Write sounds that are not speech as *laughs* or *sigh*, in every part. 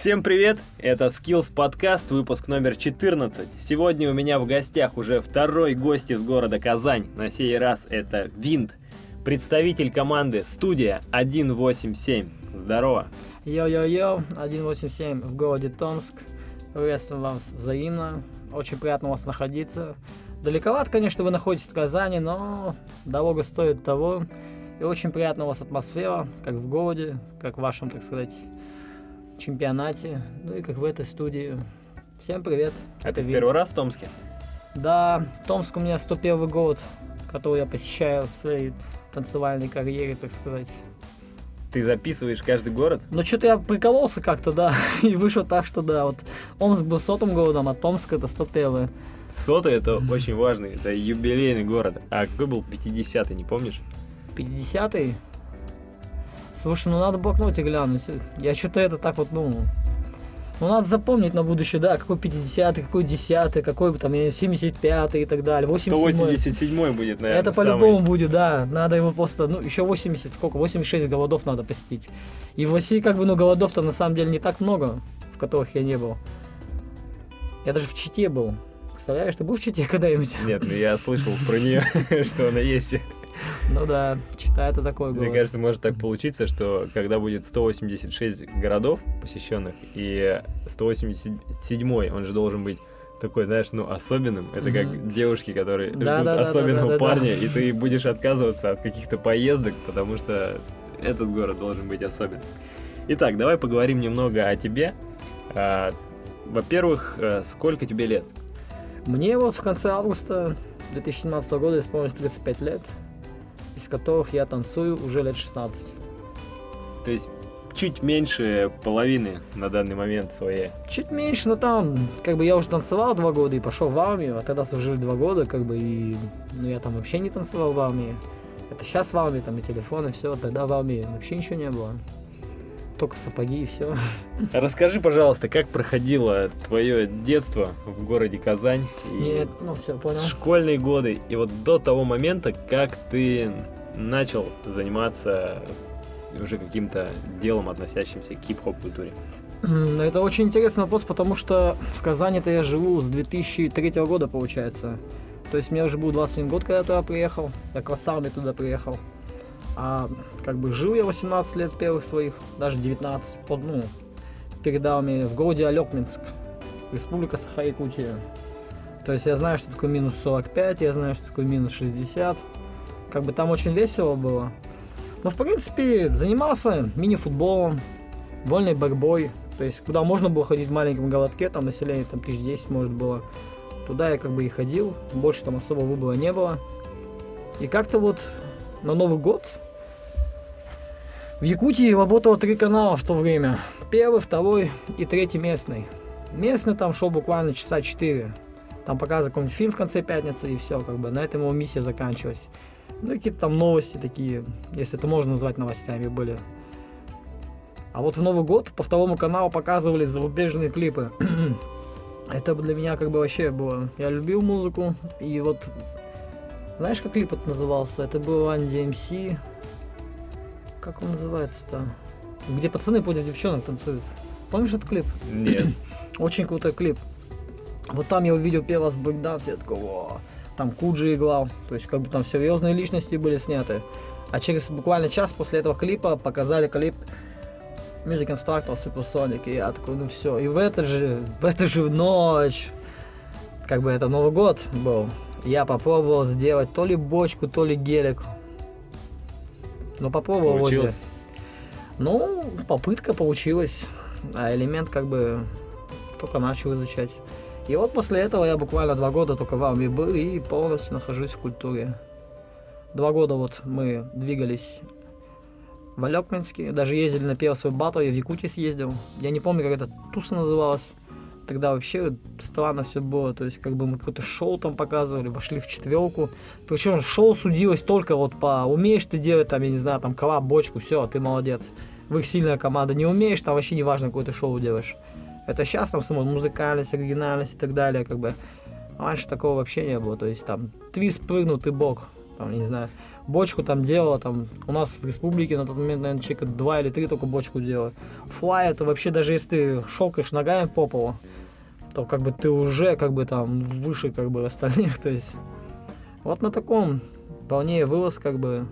Всем привет! Это Skills подкаст, выпуск номер 14. Сегодня у меня в гостях уже второй гость из города Казань. На сей раз это Винт, представитель команды студия 187. Здорово! Йо-йо-йо, 187 в городе Томск. Приветствую вас взаимно. Очень приятно у вас находиться. Далековато, конечно, вы находитесь в Казани, но дорога стоит того. И очень приятна у вас атмосфера, как в городе, как в вашем, так сказать, чемпионате, ну и как в этой студии. Всем привет. Это в Винт. первый раз в Томске? Да, Томск у меня 101 год, который я посещаю в своей танцевальной карьере, так сказать. Ты записываешь каждый город? Ну, что-то я прикололся как-то, да, *laughs* и вышло так, что да, вот Омск был сотым городом, а Томск это 101 Сотый это очень важный, это юбилейный город. А какой был 50-й, не помнишь? 50-й? Слушай, ну надо в блокноте глянуть. Я что-то это так вот, ну... Ну, надо запомнить на будущее, да, какой 50-й, какой 10-й, какой там, я не знаю, 75-й и так далее. 87-й. 187 будет, наверное, Это по-любому будет, да. Надо его просто, ну, еще 80, сколько, 86 голодов надо посетить. И в России, как бы, ну, голодов-то на самом деле не так много, в которых я не был. Я даже в Чите был. Представляешь, ты был в Чите когда-нибудь? Нет, ну я слышал про нее, *laughs* что она есть. *laughs* Ну да, Чита это такой Мне кажется, может так получиться, что когда будет 186 городов посещенных, и 187 он же должен быть такой, знаешь, ну, особенным. Это как Мгм. девушки, которые Да, ждут да, особенного да. парня, и ты будешь отказываться от каких-то поездок, потому что этот город должен быть особенным. Итак, давай поговорим немного о тебе. А, Во-первых, э, сколько тебе лет? Мне вот в конце августа 2017 года исполнилось 35 лет, из которых я танцую уже лет 16. То есть чуть меньше половины на данный момент своей. Чуть меньше, но там, как бы я уже танцевал два года и пошел в армию, а тогда служили два года, как бы, и ну, я там вообще не танцевал в армии. Это сейчас в армии, там и телефон, и все, тогда в армии вообще ничего не было. Только сапоги и все. Расскажи, пожалуйста, как проходило твое детство в городе Казань? Нет, ну все, понял. Школьные годы. И вот до того момента, как ты начал заниматься уже каким-то делом, относящимся к хип-хоп культуре. Это очень интересный вопрос, потому что в Казани-то я живу с 2003 года, получается. То есть мне уже был 21 год, когда я туда приехал. Я к Вассарме туда приехал. А как бы жил я 18 лет первых своих, даже 19, под, ну, перед армией, в городе Алекминск, республика Саха-Якутия. То есть я знаю, что такое минус 45, я знаю, что такое минус 60. Как бы там очень весело было. Но, в принципе, занимался мини-футболом, вольной борьбой. То есть, куда можно было ходить в маленьком городке, там население там тысяч десять, может, было. Туда я как бы и ходил, больше там особо выбора не было. И как-то вот на Новый год в Якутии работало три канала в то время. Первый, второй и третий местный. Местный там шел буквально часа четыре. Там показывали какой-нибудь фильм в конце пятницы и все, как бы на этом его миссия заканчивалась. Ну и какие-то там новости такие, если это можно назвать новостями, были. А вот в Новый год по второму каналу показывали зарубежные клипы. *clears throat* это для меня как бы вообще было. Я любил музыку, и вот знаешь, как клип это назывался? Это был Run DMC. Как он называется-то? Где пацаны против девчонок танцуют. Помнишь этот клип? Нет. *coughs* Очень крутой клип. Вот там я увидел первый раз брейкданс, я такой, «Во». Там Куджи играл, то есть как бы там серьезные личности были сняты. А через буквально час после этого клипа показали клип Music Instructor Supersonic, и я такой, ну все. И в эту же, в эту же ночь, как бы это Новый год был, я попробовал сделать то ли бочку, то ли гелик. Но попробовал. Получилось? Ну, попытка получилась, а элемент как бы только начал изучать. И вот после этого я буквально два года только в армии был и полностью нахожусь в культуре. Два года вот мы двигались в Алекминске, даже ездили на первый свой батл, я в Якутии съездил. Я не помню, как это туса называлась. Тогда вообще странно все было, то есть как бы мы какое-то шоу там показывали, вошли в четверку. Причем шоу судилось только вот по умеешь ты делать там, я не знаю, там коллаб, бочку, все, ты молодец. Вы их сильная команда, не умеешь, там вообще не важно, какое ты шоу делаешь. Это сейчас там само музыкальность, оригинальность и так далее, как бы. Раньше такого вообще не было, то есть там твист прыгнул, ты бог, там, не знаю, бочку там делала, там, у нас в республике на тот момент, наверное, человека два или три только бочку делала. Флай это вообще даже если ты шелкаешь ногами по полу, то как бы ты уже как бы там выше как бы остальных, *laughs* то есть вот на таком волне вылаз как бы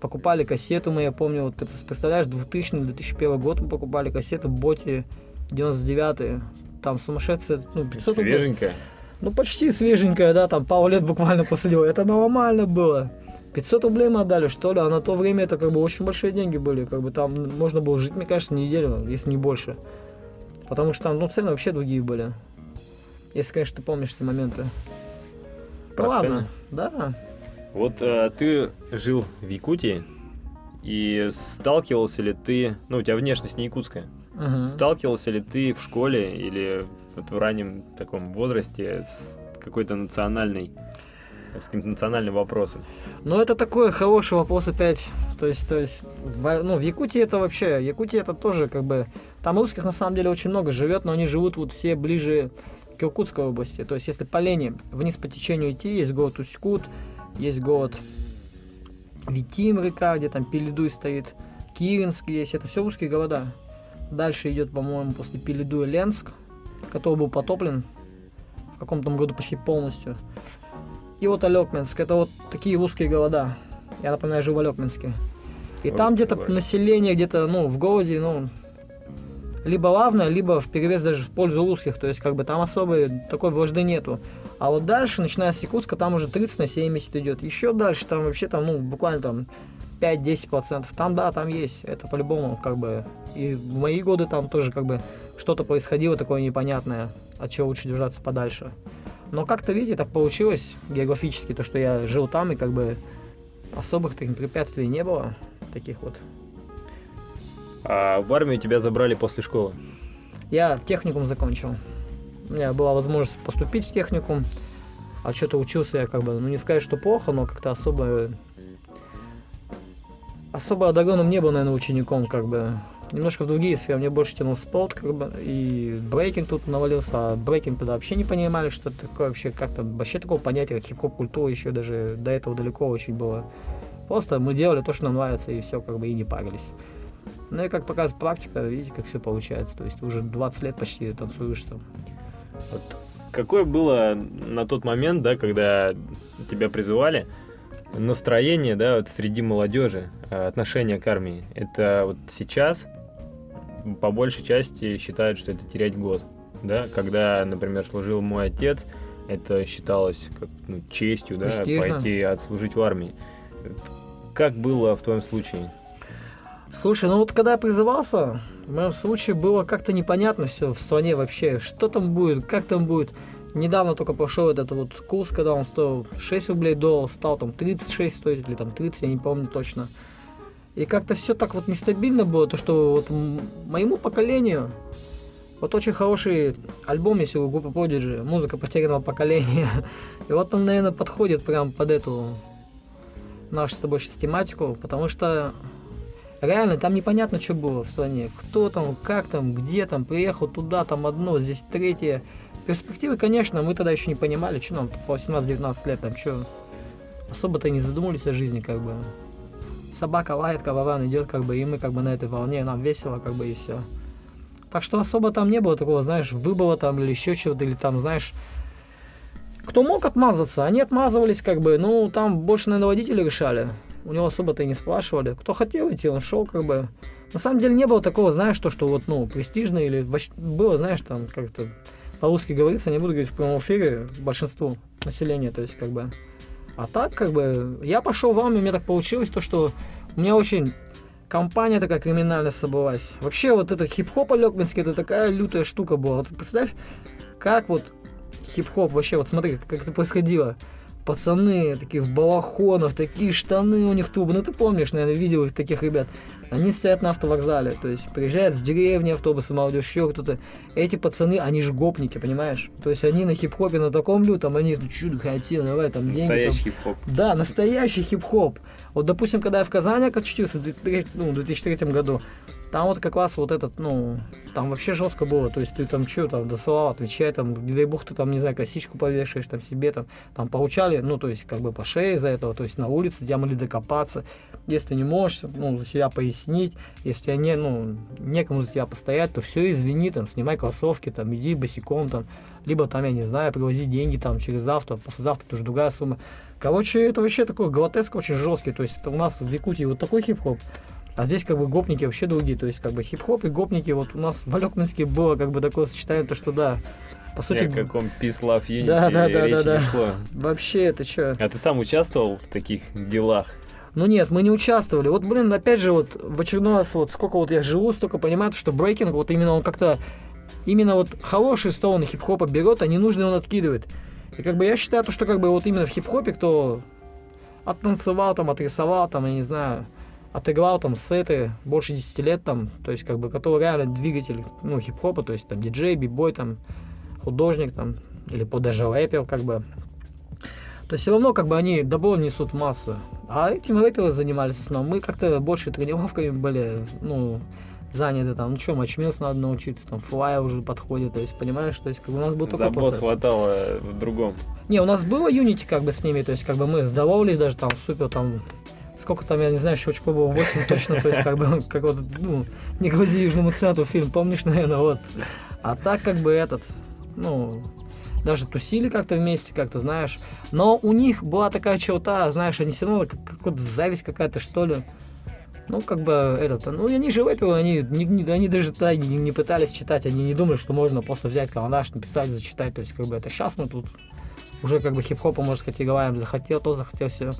покупали кассету мы, я помню, вот представляешь, 2000-2001 год мы покупали кассету Боти 99 там сумасшедшая, ну, 500 Свеженькая? Ну, почти свеженькая, да, там пару лет буквально после него. Это нормально было. 500 рублей мы отдали, что ли, а на то время это как бы очень большие деньги были. Как бы там можно было жить, мне кажется, неделю, если не больше. Потому что там, ну, цены вообще другие были. Если, конечно, ты помнишь эти моменты. Про ну, ладно, да. Вот э, ты жил в Якутии, и сталкивался ли ты, ну, у тебя внешность не якутская, Мгм. сталкивался ли ты в школе или вот в раннем таком возрасте с какой-то национальной, с каким-то национальным вопросом? Ну, это такой хороший вопрос опять. То есть, то есть, в, ну, в Якутии это вообще, Якутия это тоже как бы, там русских на самом деле очень много живет, но они живут вот все ближе к Иркутской области. То есть, если по лени вниз по течению идти, есть город Усть-Кут, есть город Витим река, где там Пеледуй стоит, Киринск есть, это все русские города. Дальше идет, по-моему, после Пеледуя Ленск, который был потоплен в каком-то году почти полностью. И вот Алекминск, это вот такие русские города. Я напоминаю, живу в Алекминске. И там Русский где-то город. население, где-то, ну, в городе, ну, либо равное, либо в перевес даже в пользу русских. То есть, как бы там особой такой вражды нету. А вот дальше, начиная с Якутска, там уже 30 на 70 идет. Еще дальше, там вообще там, ну, буквально там 5-10%. Там, да, там есть. Это по-любому, как бы. И в мои годы там тоже, как бы, что-то происходило такое непонятное, от чего лучше держаться подальше. Но как-то, видите, так получилось географически, то, что я жил там, и как бы особых таких препятствий не было. Таких вот. А в армию тебя забрали после школы? Я техникум закончил. У меня была возможность поступить в техникум. А что-то учился я как бы, ну не сказать, что плохо, но как-то особо... Особо одаренным не был, наверное, учеником, как бы. Немножко в другие сферы. Мне больше тянул спорт, как бы, и брейкинг тут навалился. А брейкинг тогда вообще не понимали, что такое вообще, как-то вообще такого понятия, как хип-хоп культура еще даже до этого далеко очень было. Просто мы делали то, что нам нравится, и все, как бы, и не парились. Ну и как показывает практика, видите, как все получается. То есть уже 20 лет почти танцуешь там. Вот какое было на тот момент, да, когда тебя призывали, настроение, да, вот среди молодежи, э, отношение к армии? Это вот сейчас по большей части считают, что это терять год, да, когда, например, служил мой отец, это считалось как ну, честью, да, Престижно. пойти отслужить в армии. Как было в твоем случае? Слушай, ну вот когда я призывался, в моем случае было как-то непонятно все в стране вообще, что там будет, как там будет. Недавно только прошел этот вот курс, когда он стоил 6 рублей доллар, стал там 36 стоить или там 30, я не помню точно. И как-то все так вот нестабильно было, то что вот моему поколению вот очень хороший альбом есть у группы Prodigy, музыка потерянного поколения. *laughs* И вот он, наверное, подходит прям под эту нашу с тобой сейчас тематику, потому что реально там непонятно, что было в стране. Кто там, как там, где там, приехал туда, там одно, здесь третье. Перспективы, конечно, мы тогда еще не понимали, что нам по 18-19 лет, там что, особо-то и не задумывались о жизни, как бы. Собака лает, караван идет, как бы, и мы как бы на этой волне, нам весело, как бы, и все. Так что особо там не было такого, знаешь, выбора там или еще чего-то, или там, знаешь, кто мог отмазаться, они отмазывались, как бы, ну, там больше, наверное, водители решали. У него особо-то и не спрашивали. Кто хотел идти, он шел, как бы. На самом деле не было такого, знаешь, то, что вот, ну, престижно или было, знаешь, там, как-то по-русски говорится, не буду говорить в прямом эфире, большинству населения, то есть, как бы. А так, как бы, я пошел в армию, мне так получилось, то, что у меня очень компания такая криминальная собралась. Вообще, вот этот хип-хоп алекминский, это такая лютая штука была. Вот представь, как вот хип-хоп вообще, вот смотри, как, как это происходило. Пацаны такие в балахонах, такие штаны у них трубы. Ну ты помнишь, наверное, видел их таких ребят. Они стоят на автовокзале, то есть приезжают с деревни автобусы, молодежь, еще кто-то. Эти пацаны, они же гопники, понимаешь? То есть они на хип-хопе на таком лютом, они ну, чудо хотел, давай там деньги. Настоящий хип-хоп. Да, настоящий хип-хоп. Вот, допустим, когда я в Казани 2003 ну, в 2003 году, там вот как раз вот этот, ну, там вообще жестко было. То есть ты там что, там, до слова отвечай, там, не дай бог, ты там, не знаю, косичку повешаешь, там, себе там, там, получали, ну, то есть, как бы по шее из-за этого, то есть на улице тебя могли докопаться. Если ты не можешь, ну, за себя пояснить, если тебя не, ну, некому за тебя постоять, то все, извини, там, снимай кроссовки, там, иди босиком, там, либо там, я не знаю, привози деньги там через завтра, послезавтра тоже другая сумма. Короче, это вообще такой гротеск очень жесткий, то есть это у нас в Якутии вот такой хип-хоп, а здесь как бы гопники вообще другие, то есть как бы хип-хоп и гопники, вот у нас в Алекминске было как бы такое сочетание, то что да, по сути... О каком Peace Love Unity Да, да, да, да, да. Вообще это что? А ты сам участвовал в таких делах? Ну нет, мы не участвовали. Вот, блин, опять же, вот в очередной раз, вот сколько вот я живу, столько понимаю, что брейкинг, вот именно он как-то, именно вот хорошие стороны хип-хопа берет, а ненужные он откидывает. И как бы я считаю, то, что как бы вот именно в хип-хопе, кто оттанцевал, там, отрисовал, там, я не знаю, отыграл там сеты больше 10 лет там, то есть как бы, который реально двигатель, ну, хип-хопа, то есть там диджей, бибой, там, художник там, или даже рэпер, как бы. То есть все равно как бы они добро несут массу. А этим рэперы занимались в основном. Мы как-то больше тренировками были, ну, заняты там, ну что, матчмилс надо научиться, там, флай уже подходит, то есть, понимаешь, то есть, как бы у нас был такой Забот процесс. хватало в другом. Не, у нас было Unity как бы с ними, то есть как бы мы здоровались даже там супер там сколько там, я не знаю, щелчков было 8 точно, то есть как бы *laughs* как вот, ну, не грози Южному центру фильм, помнишь, наверное, вот. А так как бы этот, ну, даже тусили как-то вместе, как-то, знаешь. Но у них была такая черта, знаешь, они все равно, как, как зависть какая-то, что ли. Ну, как бы, этот, ну, они же рэперы, они, не, не- они даже тогда не, не пытались читать, они не думали, что можно просто взять карандаш, написать, зачитать, то есть, как бы, это сейчас мы тут уже, как бы, хип-хопа, может сказать, играем, захотел то, захотел все.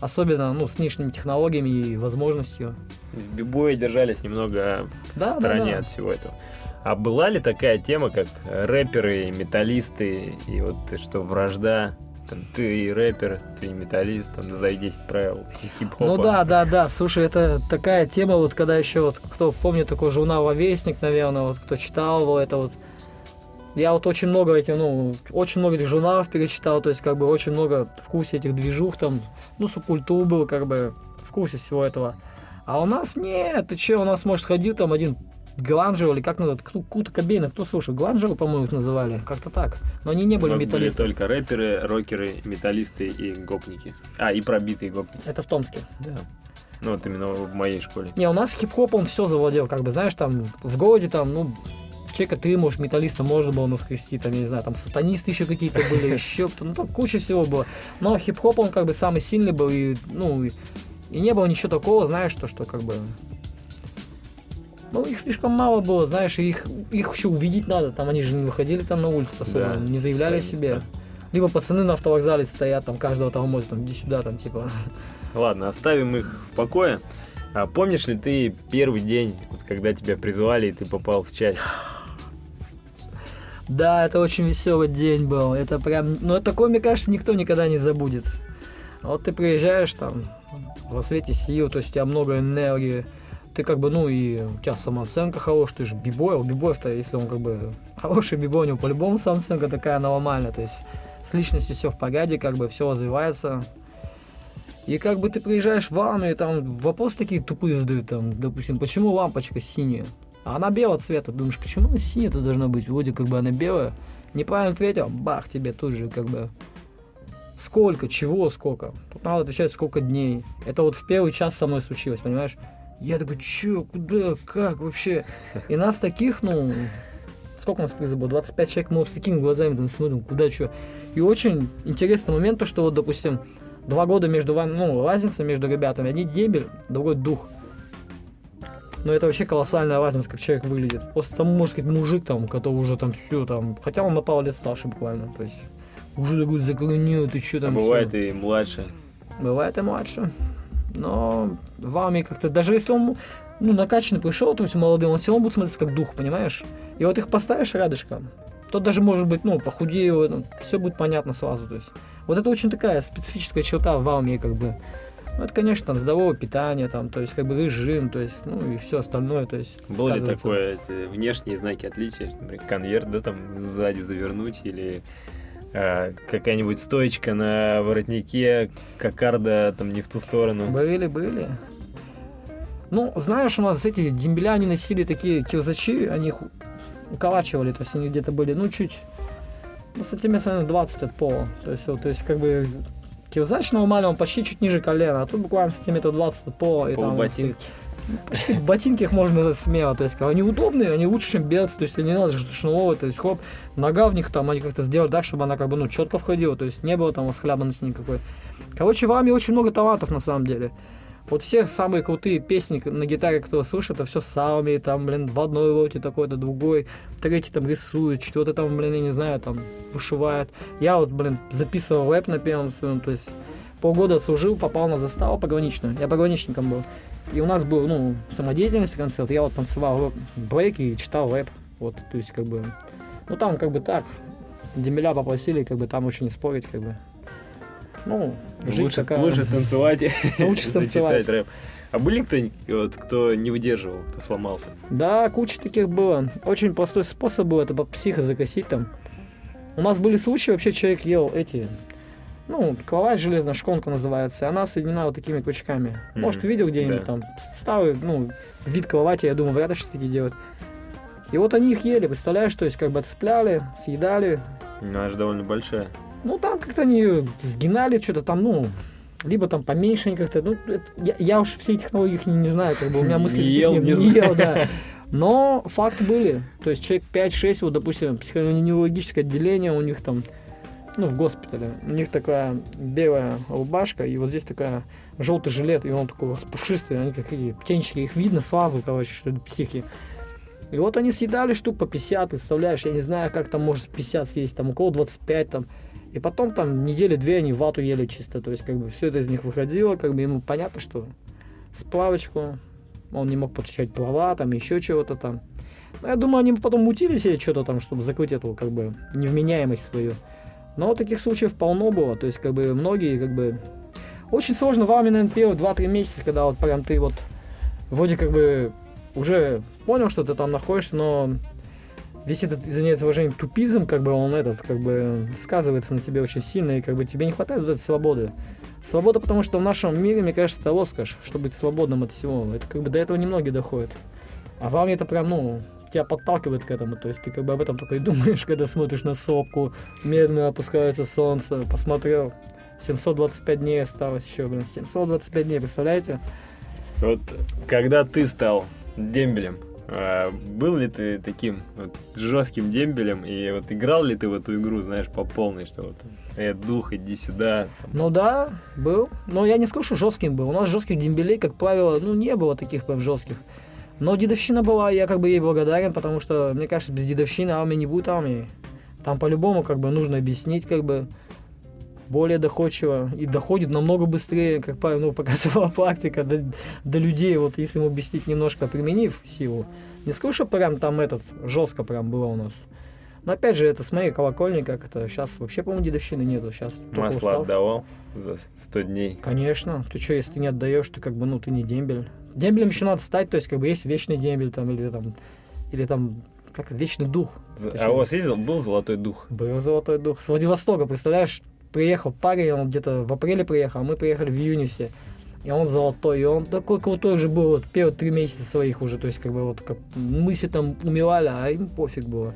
Особенно, ну, с нынешними технологиями и возможностью. Бибои держались немного в Да, да, стороне да. от всего этого. А была ли такая тема, как рэперы, металлисты, и вот что, вражда, там, ты рэпер, ты металлист, там, назови 10 правил хип-хопа. Ну да, да, да. Слушай, это такая тема, вот когда еще вот кто помнит такой журнал Вестник, наверное, вот кто читал его, это вот. Я вот очень много этих, ну, очень много этих журналов перечитал, то есть как бы очень много в курсе этих движух там, ну, субкультур был, как бы в курсе всего этого. А у нас нет, ты че, у нас, может, ходил там один Гланжер или как надо, кто, Кута Кобейна, кто слушал, Гланжера, по-моему, их называли, как-то так. Но они не У были нас были только рэперы, рокеры, металлисты и гопники. А, и пробитые гопники. Это в Томске. Да. Ну, вот именно в моей школе. Не, у нас хип-хоп, он все завладел, как бы, знаешь, там, в городе, там, ну, человека три, может, металлиста можно было наскрести, там, я не знаю, там, сатанисты еще какие-то были, *laughs* еще кто ну, там куча всего было. Но хип-хоп, он, как бы, самый сильный был, и, ну, и, и не было ничего такого, знаешь, то, что, как бы, ну, их слишком мало было, знаешь, их, их еще увидеть надо, там, они же не выходили там на улицу особо, Да, не заявляли о себе. места. Либо пацаны на автовокзале стоят, там, каждого тормозят, там, иди сюда, там, типа, Ладно, оставим их в покое. А помнишь ли ты первый день, вот когда тебя призвали и ты попал в часть? Да, это очень веселый день был. Это прям, ну такое, мне кажется, никто никогда не забудет. Вот ты приезжаешь там во свете сил, то есть у тебя много энергии, ты как бы, ну и у тебя самооценка хорошая, ты же бибой, а у бибоев-то, если он как бы *laughs* хороший бибой, у него по-любому самооценка такая нормальная, то есть с личностью все в порядке, как бы все развивается. И как бы ты приезжаешь в армию, там вопросы такие тупые задают, там, допустим, почему лампочка синяя? А она белого цвета. Думаешь, почему она синяя-то должна быть? Вроде как бы она белая. Неправильно ответил, бах, тебе тут же как бы сколько, чего, сколько. Тут надо отвечать, сколько дней. Это вот в первый час со мной случилось, понимаешь? Я такой, чё, куда, как вообще? И нас таких, ну, сколько у нас приза было? 25 человек, мы с такими глазами там смотрим, куда, что. И очень интересный момент, то, что вот, допустим, два года между вами, ну, разница между ребятами. Один дебель, другой дух. Но это вообще колоссальная разница, как человек выглядит. Просто там, может сказать, мужик там, который уже там все там, хотя он на пару лет старше буквально, то есть уже такой закоренел, ты что А там бывает всё. и младше. Бывает и младше. Но в армии как-то, даже если он ну, накачанный пришел, то есть молодым, он все равно будет смотреться как дух, понимаешь? И вот их поставишь рядышком, тот даже может быть, ну, похудее, все будет понятно сразу. То есть вот это очень такая специфическая черта в армии, как бы. Ну, это, конечно, там здоровое питание, там, то есть, как бы режим, то есть, ну, и все остальное, то есть. Было ли такое, эти внешние знаки отличия, например, конверт, да, там сзади завернуть или какая-нибудь стоечка на воротнике, кокарда там не в ту сторону. Были, были. Ну, знаешь, у нас эти дембеля, они носили такие кирзачи, они их уколачивали, то есть они где-то были, ну, чуть, ну, сантиметров, наверное, 20 от пола. То есть, вот, то есть, как бы, кирзач нормально, он почти чуть ниже колена, а тут буквально сантиметров 20 от пола. И там, Полуботинки. Почти ботинки их можно назвать смело, то есть они удобные, они лучше, чем берцы, то есть не надо ш- шнуровать, то есть хоп, нога в них там, они как-то сделали так, чтобы она как бы, ну, четко входила, то есть не было там восхлябанности никакой. Короче, в армии очень много талантов на самом деле. Вот все самые крутые песни на гитаре, кто слышит, это все с армией, там, блин, в одной роте такой-то, другой, третий там рисует, четвертый там, блин, я не знаю, там, вышивает. Я вот, блин, записывал рэп на первом своем, то есть полгода служил, попал на заставу пограничную, я пограничником был. И у нас был, ну, самодеятельность концерт, я вот танцевал брейк и читал рэп, вот, то есть, как бы, ну, там, как бы так, демеля попросили, как бы, там очень не спорить, как бы. Ну, жизнь Лучше, такая. лучше станцевать, и *laughs* Лучше зачитать станцевать. рэп. А были кто-нибудь, вот, кто не выдерживал, кто сломался? Да, куча таких было. Очень простой способ был это под психо закосить там. У нас были случаи, вообще человек ел эти, ну, кровать железная, шконка называется, она соединена вот такими крючками. Мгм. Может, видел где-нибудь Да. там старый, ну, вид кровати, я думаю, вряд ли что такие делают. И вот они их ели, представляешь, то есть как бы отцепляли, съедали. Ну, Она же довольно большая. Ну, там как-то они сгинали, что-то там, ну, либо там поменьше они как-то, ну, это- я, я уж все технологии их не, не знаю, как бы у меня *laughs* Не мысли таких ел, не не ел, да. *laughs* Но факты были. То есть человек 5-6, вот, допустим, психоневрологическое отделение у них там, ну, в госпитале. У них такая белая рубашка, и вот здесь такая желтый жилет, и он такой распушистый, они какие птенчики, их видно сразу, короче, что это психи. И вот они съедали штук по 50, представляешь, я не знаю, как там может 50 съесть, там около 25 там. И потом там недели две они вату ели чисто, то есть как бы все это из них выходило, как бы ему понятно, что сплавочку, он не мог подключать права, там еще чего-то там. Но я думаю, они потом мутили себе что-то там, чтобы закрыть эту как бы невменяемость свою. Но таких случаев полно было, то есть как бы многие как бы... Очень сложно в армии, наверное, первые 2-3 месяца, когда вот прям ты вот вроде как бы уже понял, что ты там находишься, но весь этот, извиняюсь выражение, тупизм, как бы он этот, как бы сказывается на тебе очень сильно, и как бы тебе не хватает вот этой свободы. Свобода, потому что в нашем мире, мне кажется, это роскошь, чтобы быть свободным от всего. Это как бы до этого немногие доходят. А в армии это прям, ну, тебя подталкивает к этому. То есть ты как бы об этом только и думаешь, *laughs* когда смотришь на сопку, медленно опускается солнце, посмотрел, 725 дней осталось еще, блин, 725 дней, представляете? Вот когда ты стал дембелем, а, был ли ты таким вот жестким дембелем и вот играл ли ты в эту игру, знаешь, по полной, что вот э, дух, иди сюда. там. Ну да, был. Но я не скажу, что жестким был. У нас жестких дембелей, как правило, ну не было таких прям жестких. Но дедовщина была, я как бы ей благодарен, потому что, мне кажется, без дедовщины армии не будет армии. Там по-любому как бы нужно объяснить как бы более доходчиво и доходит намного быстрее, как правило, ну, *laughs* показывала практика до, до людей, вот если им объяснить немножко, применив силу. Не скажу, что прям там этот жестко прям было у нас. Но опять же, это с моей колокольни, как это сейчас вообще, по-моему, дедовщины нету. Сейчас Масло отдавал за 100 дней. Конечно. Ты что, если ты не отдаешь, ты как бы, ну, ты не дембель. Дембелем еще надо стать, то есть, как бы, есть вечный дембель там, или там, или там, как вечный дух. Точнее. А у вас есть, был золотой дух? Был золотой дух. С Владивостока, представляешь, приехал парень, он где-то в апреле приехал, а мы приехали в июне все. И он золотой, и он такой крутой же был, вот первые три месяца своих уже, то есть как бы вот как мы все там умирали, а им пофиг было.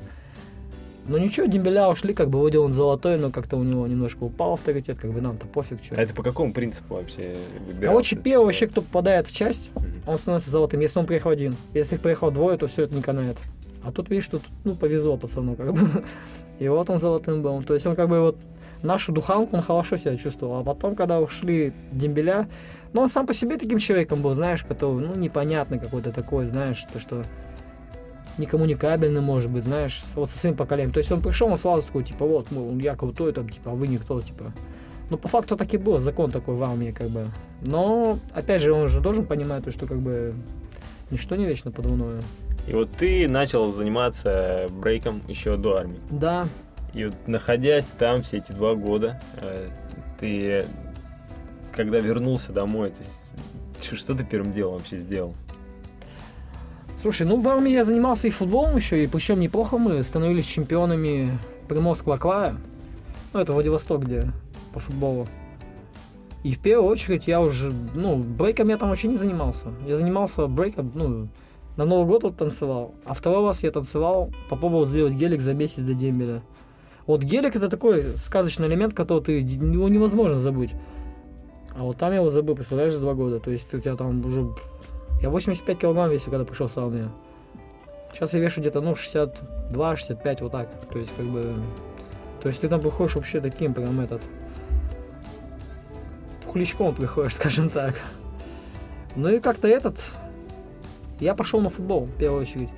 Ну ничего, дембеля ушли, как бы вроде он золотой, но как-то у него немножко упал авторитет, как бы нам-то пофиг, что. А это по какому принципу вообще выбирался? Короче, первый вообще, кто попадает в часть, Мгм. он становится золотым, если он приехал один. Если их приехал двое, то все это не канает. А тут, видишь, тут, ну, повезло пацану, как бы. И вот он золотым был. То есть он как бы вот нашу духанку он хорошо себя чувствовал. А потом, когда ушли дембеля, ну, он сам по себе таким человеком был, знаешь, который, ну, непонятный какой-то такой, знаешь, то, что некоммуникабельный, может быть, знаешь, вот со своим поколением. То есть он пришел, он сразу такой, типа, вот, мол, я крутой, там, типа, а вы никто, типа. Ну, по факту так и было, закон такой в армии, как бы. Но, опять же, он же должен понимать, то, что, как бы, ничто не вечно под луною. И вот ты начал заниматься брейком еще до армии. Да, И вот находясь там все эти два года, э, ты когда вернулся домой, то есть, что ты первым делом вообще сделал? Слушай, ну в армии я занимался и футболом еще, и причем неплохо мы становились чемпионами Приморского края. Ну, это Владивосток, где по футболу. И в первую очередь я уже, ну, брейком я там вообще не занимался. Я занимался брейком, ну, на Новый год вот танцевал. А второй раз я танцевал, попробовал сделать гелик за месяц до дембеля. Вот гелик это такой сказочный элемент, который ты, его невозможно забыть. А вот там я его забыл, представляешь, за два года. То есть у тебя там уже... Я 85 килограмм весил, когда пришел в армию. Сейчас я вешу где-то, ну, 62-65, вот так. То есть, как бы... То есть ты там приходишь вообще таким, прям этот... Хуличком приходишь, *laughs* скажем так. Ну и как-то этот... Я пошел на футбол, в первую очередь.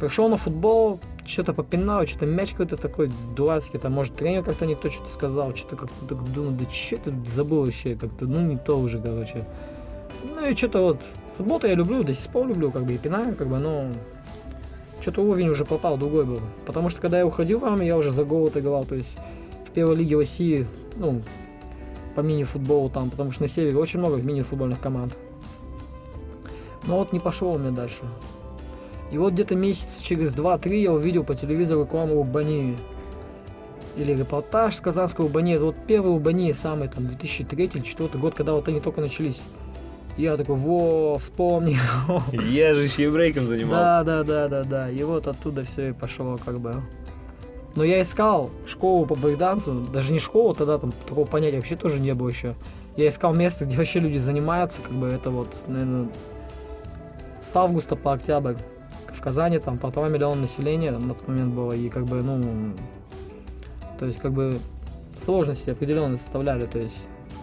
Пришел на футбол, что-то попинал, что-то мяч какой-то такой дурацкий, там, может, тренер как-то не то что-то сказал, что-то как-то думаю, да что ты забыл вообще, как-то, ну, не то уже, короче. Ну и что-то вот, футбол-то я люблю, до сих пор люблю, как бы, и пинаю, как бы, но что-то уровень уже попал, другой был. Потому что, когда я уходил в армию, я уже за голод играл, то есть в первой лиге России, ну, по мини-футболу там, потому что на севере очень много мини-футбольных команд. Но вот не пошел у меня дальше. И вот где-то месяц через 2-3 я увидел по телевизору рекламу Убани. Или репортаж с Казанского Убани. Это вот первый Убани, самый там 2003 или 2004 год, когда вот они только начались. Я такой, во, вспомнил. *laughs* Я же еще и брейком занимался. Да, да, да, да, да. И вот оттуда все и пошло как бы. Но я искал школу по брейкдансу, даже не школу, тогда там такого понятия вообще тоже не было еще. Я искал место, где вообще люди занимаются, как бы это вот, наверное, с августа по октябрь. В Казани там полтора миллиона населения на тот момент было, и как бы, ну, то есть как бы сложности определенно составляли, то есть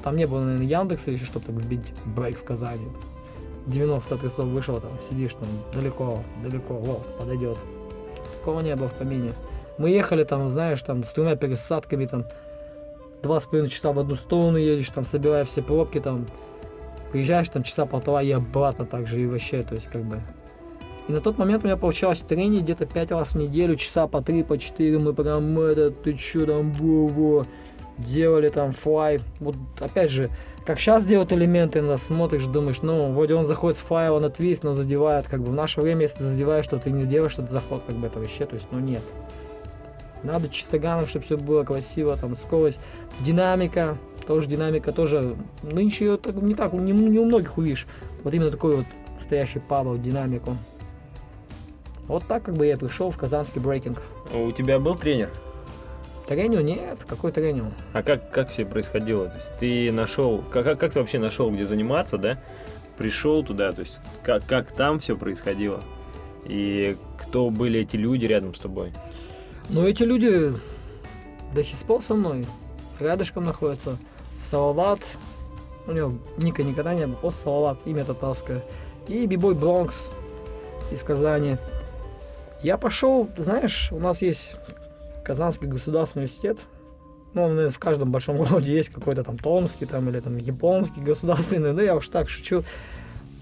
там не было, наверное, Яндекса еще, чтобы так вбить брейк в Казани. 90 адресов вышел, там сидишь там далеко, далеко, о, подойдет. Такого не было в помине. Мы ехали там, знаешь, там с тремя пересадками, там два с половиной часа в одну сторону едешь, там собирая все пробки, там приезжаешь там часа полтора и обратно так же и вообще, то есть как бы и на тот момент у меня получалось тренинг где-то пять раз в неделю, часа по три, по четыре, мы прям это, ты чё там, во-во, делали там флай. Вот опять же, как сейчас делают элементы, на смотришь, думаешь, ну, вроде он заходит с флайва на твист, но задевает, как бы в наше время, если ты задеваешь, что ты не делаешь этот заход, как бы это вообще, то есть, ну, нет. Надо чисто ганом, чтобы все было красиво, там, скорость, динамика, тоже динамика, тоже, нынче ее так, не так, не, не у многих увидишь. Вот именно такой вот настоящий паба в динамику. Вот так как бы я пришел в казанский брейкинг. У тебя был тренер? Тренер нет, какой тренер? А как, как все происходило? То есть ты нашел, как, как, как ты вообще нашел, где заниматься, да? Пришел туда, то есть как, как там все происходило? И кто были эти люди рядом с тобой? Ну, эти люди до сих пор со мной, рядышком находятся. Салават, у него ника никогда не было, просто Салават, имя татарское. И Бибой Бронкс из Казани. Я пошел, знаешь, у нас есть Казанский государственный университет. Ну, в каждом большом *laughs* городе есть какой-то там Томский там, или там японский государственный. Ну, я уж так шучу.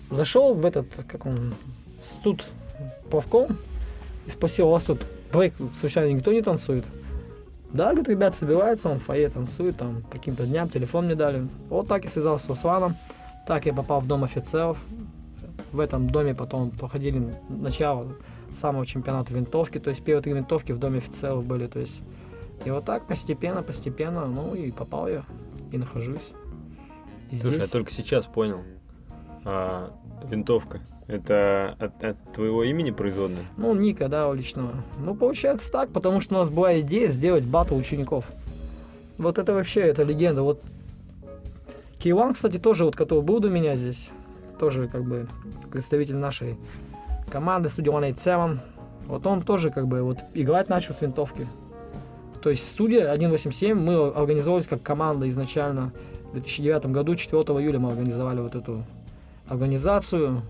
Зашел в этот, как он, тут плавком и спросил, у вас тут брейк случайно никто не танцует? Да, говорит, ребят собираются, он в фойе танцует, там, каким-то дням телефон мне дали. Вот так я связался с Русланом, так я попал в дом офицеров. В этом доме потом проходили начало самого чемпионата винтовки, то есть первые три винтовки в доме офицеров были, то есть и вот так постепенно, постепенно, ну и попал я, и нахожусь. И Слушай, здесь... я только сейчас понял, а, винтовка, это от, от твоего имени производная? Ну, Ника, да, личного. Ну, получается так, потому что у нас была идея сделать батл учеников. Вот это вообще, это легенда. Вот Кейван, кстати, тоже, вот, который был до меня здесь, тоже как бы представитель нашей команды One Eight Seven. Вот он тоже как бы вот играть начал с винтовки. То есть студия 187 мы организовались как команда изначально. В 2009 году, 4 июля мы организовали вот эту организацию.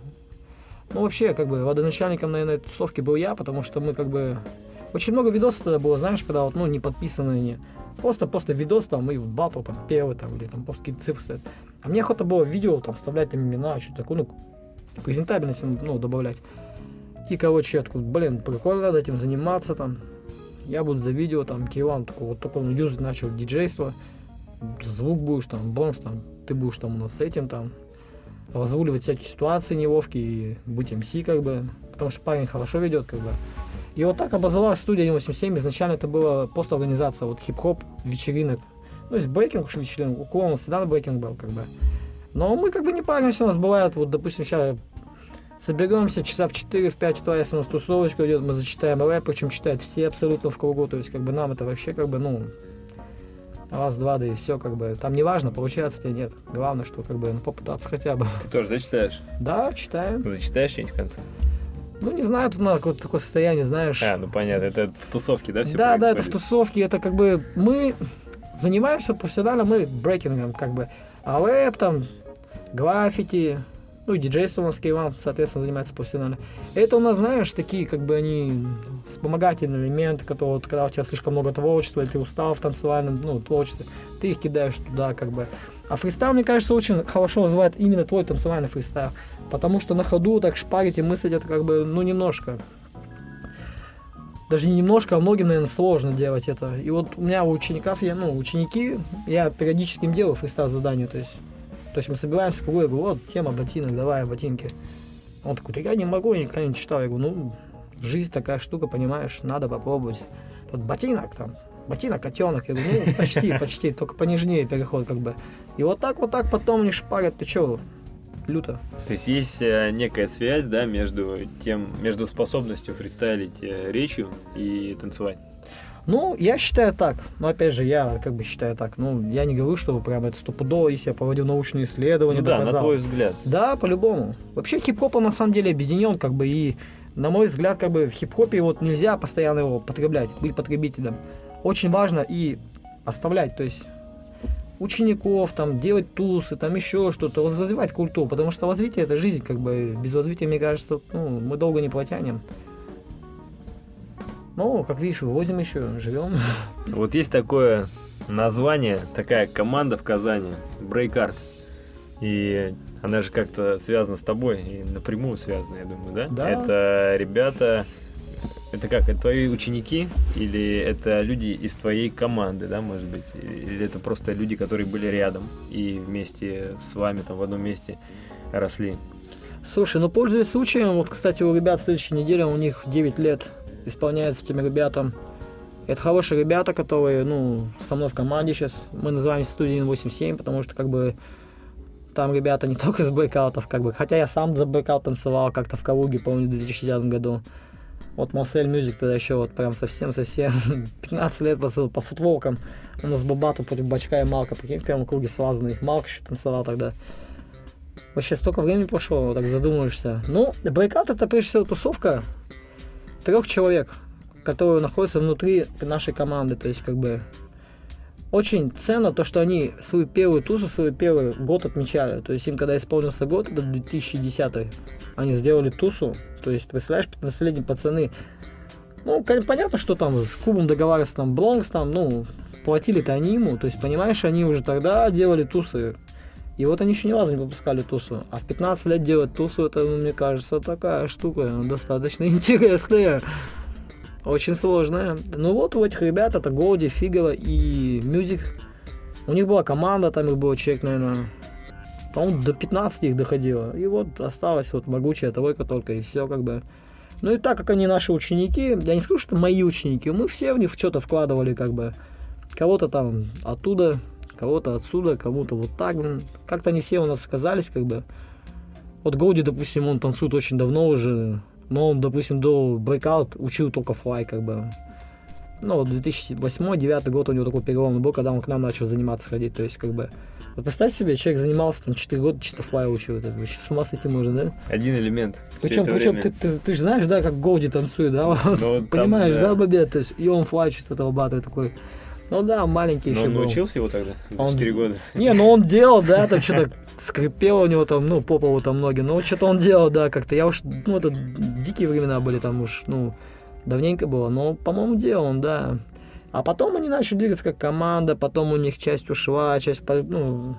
Ну, вообще, как бы, водоначальником, наверное, этой тусовки был я, потому что мы, как бы, очень много видосов тогда было, знаешь, когда вот, ну, не подписанные, не, просто, просто видос там, и в батл, там, первый, там, или там, просто какие-то цифры стоят. А мне охота было видео, там, вставлять там имена, что-то такое, ну, презентабельность, ну, добавлять. И, короче, я такой, блин, прикольно, надо этим заниматься там. Я буду за видео, там, Киеван, такой, вот только он юзать начал диджейство. Звук будешь, там, бонус, там, ты будешь там у нас с этим там разруливать всякие ситуации неловкие и быть МС как бы, потому что парень хорошо ведет как бы. И вот так образовалась студия 187. Изначально это была просто организация вот хип-хоп вечеринок. Ну, есть брейкинг уж вечеринок, у кого всегда брейкинг был как бы. Но мы как бы не паримся, у нас бывает, вот, допустим, сейчас соберемся часа в 4 в 5 утра, если у нас тусовочка идет, мы зачитаем рэп, причем читают все абсолютно в кругу, то есть как бы нам это вообще как бы, ну, раз-два, да и все, как бы. Там не важно, получается тебе нет. Главное, что как бы ну, попытаться хотя бы. Ты тоже, да, читаешь? Да, читаю. Зачитаешь что-нибудь в конце? Ну, не знаю, тут надо какое-то такое состояние, знаешь. А, ну понятно, это в тусовке, да, все Да, да, это в тусовке, это как бы мы занимаемся профессионально, мы брейкингом, как бы. А рэп там, граффити, ну и диджейство у нас Кейван, соответственно, занимается профессионально. Это у нас, знаешь, такие, как бы они вспомогательные элементы, которые, вот, когда у тебя слишком много творчества, или ты устал в танцевальном, ну, творчестве, ты их кидаешь туда, как бы. А фристайл, мне кажется, очень хорошо называет именно твой танцевальный фристайл. Потому что на ходу так шпарить и мыслить это как бы, ну, немножко. Даже не немножко, а многим, наверное, сложно делать это. И вот у меня у учеников, я, ну, ученики, я периодически им делаю фристайл задание, то есть то есть мы собираемся кругу, я говорю, вот тема ботинок, давай ботинки. Он такой, да я не могу, я никогда не читал. Я говорю, ну, жизнь такая штука, понимаешь, надо попробовать. Вот ботинок там, ботинок, котенок. Я говорю, ну, почти, *laughs* почти, только понежнее переход как бы. И вот так, вот так потом не шпарят, ты чё, люто. То есть есть э, некая связь, да, между тем, между способностью фристайлить э, речью и танцевать? Ну, я считаю так. Но опять же, я как бы считаю так. Ну, я не говорю, что прям это стопудово, если я проводил научные исследования, ну, да, доказал. на твой взгляд. Да, по-любому. Вообще хип-хоп, он на самом деле объединен, как бы, и, на мой взгляд, как бы в хип-хопе вот нельзя постоянно его потреблять, быть потребителем. Очень важно и оставлять, то есть учеников, там, делать тусы, там еще что-то, развивать культуру, потому что развитие это жизнь, как бы, без развития, мне кажется, ну, мы долго не протянем. Ну, как видишь, вывозим еще, живем. *laughs* Вот есть такое название, такая команда в Казани, Брейкарт. И она же как-то связана с тобой, и напрямую связана, я думаю, да? Да. Это ребята, это как, это твои ученики или это люди из твоей команды, да, может быть? Или это просто люди, которые были рядом и вместе с вами там в одном месте росли? Слушай, ну пользуясь случаем, вот, кстати, у ребят следующей неделе, у них 9 лет исполняется этим ребятам. Это хорошие ребята, которые, ну, со мной в команде сейчас. Мы называемся студия 87, потому что, как бы, там ребята не *laughs* только из брейкаутов, как бы, хотя я сам за брейкаут танцевал как-то в Калуге, помню, в 2010 году. Вот Марсель Мюзик тогда еще вот прям совсем-совсем 15 *laughs* лет по, по футболкам. У нас был батл против Бачка и Малка, прикинь, в первом круге слазанный. Малк еще танцевал тогда. Вообще столько времени прошло, вот так задумываешься. Ну, брейкаут это прежде всего тусовка, трех человек, которые находятся внутри нашей команды. То есть, как бы, очень ценно то, что они свою первую тусу, свой первый год отмечали. То есть им, когда исполнился год, это 2010 они сделали тусу. То есть, представляешь, 15-летние пацаны, ну, понятно, что там с клубом договариваться, там, Бронкс, там, ну, платили-то они ему. То есть, понимаешь, они уже тогда делали тусы. И вот они еще ни разу не выпускали тусу. А в 15 лет делать тусу, это, ну, мне кажется, такая штука достаточно *laughs* интересная. Очень сложная. Ну вот у этих ребят это Голди, Фигова и Мюзик. У них была команда, там их было человек, наверное, по-моему, до 15 их доходило. И вот осталась вот могучая тройка только, и все как бы. Ну и так как они наши ученики, я не скажу, что мои ученики, мы все в них что-то вкладывали, как бы. Кого-то там оттуда кого-то отсюда, кому-то вот так. Как-то они все у нас оказались, как бы. Вот Голди, допустим, он танцует очень давно уже, но он, допустим, до Breakout учил только флай, как бы. Ну, 2008-2009 год у него такой переломный был, когда он к нам начал заниматься ходить, то есть, как бы, вот представь себе, человек занимался там 4 года, чисто флай учил, это вообще с ума сойти можно, да? Один элемент. Причем, причем ты, ты, ты же знаешь, да, как Голди танцует, да? *laughs* Ну, Понимаешь, там, да, да Бобе? То есть, и он флай чисто долбатый такой. Ну да, маленький но еще он был. научился его тогда? За он... 4 года? *laughs* Не, ну он делал, да, там что-то скрипело у него там, ну, по полу там ноги. Но что-то он делал, да, как-то. Я уж, ну, это дикие времена были там уж, ну, давненько было. Но, по-моему, делал он, да. А потом они начали двигаться как команда, потом у них часть ушла, часть, ну,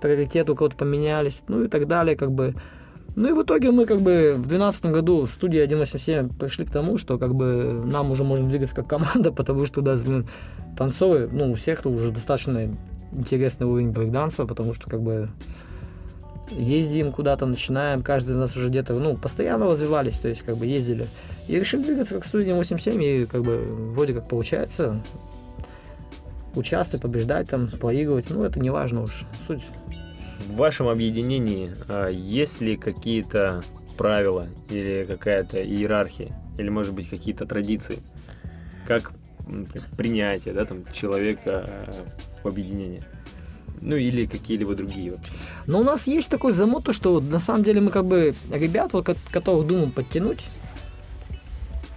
приоритеты у кого-то поменялись, ну и так далее, как бы. Ну и в итоге мы как бы в 2012 году в студии 187 пришли к тому, что как бы нам уже можно двигаться как команда, *laughs* потому что, да, блин, танцоры, ну, у всех уже достаточно интересный уровень брейкданса, потому что как бы ездим куда-то, начинаем, каждый из нас уже где-то, ну, постоянно развивались, то есть как бы ездили. И решили двигаться как студия 87, и как бы вроде как получается участвовать, побеждать, там, проигрывать, ну, это не важно уж, суть. В вашем объединении а, есть ли какие-то правила или какая-то иерархия, или, может быть, какие-то традиции? Как принятие, да, там, человека а, в объединение? Ну, или какие-либо другие вообще. Но у нас есть такой замут, что на самом деле мы как бы ребят, вот, которых думаем подтянуть,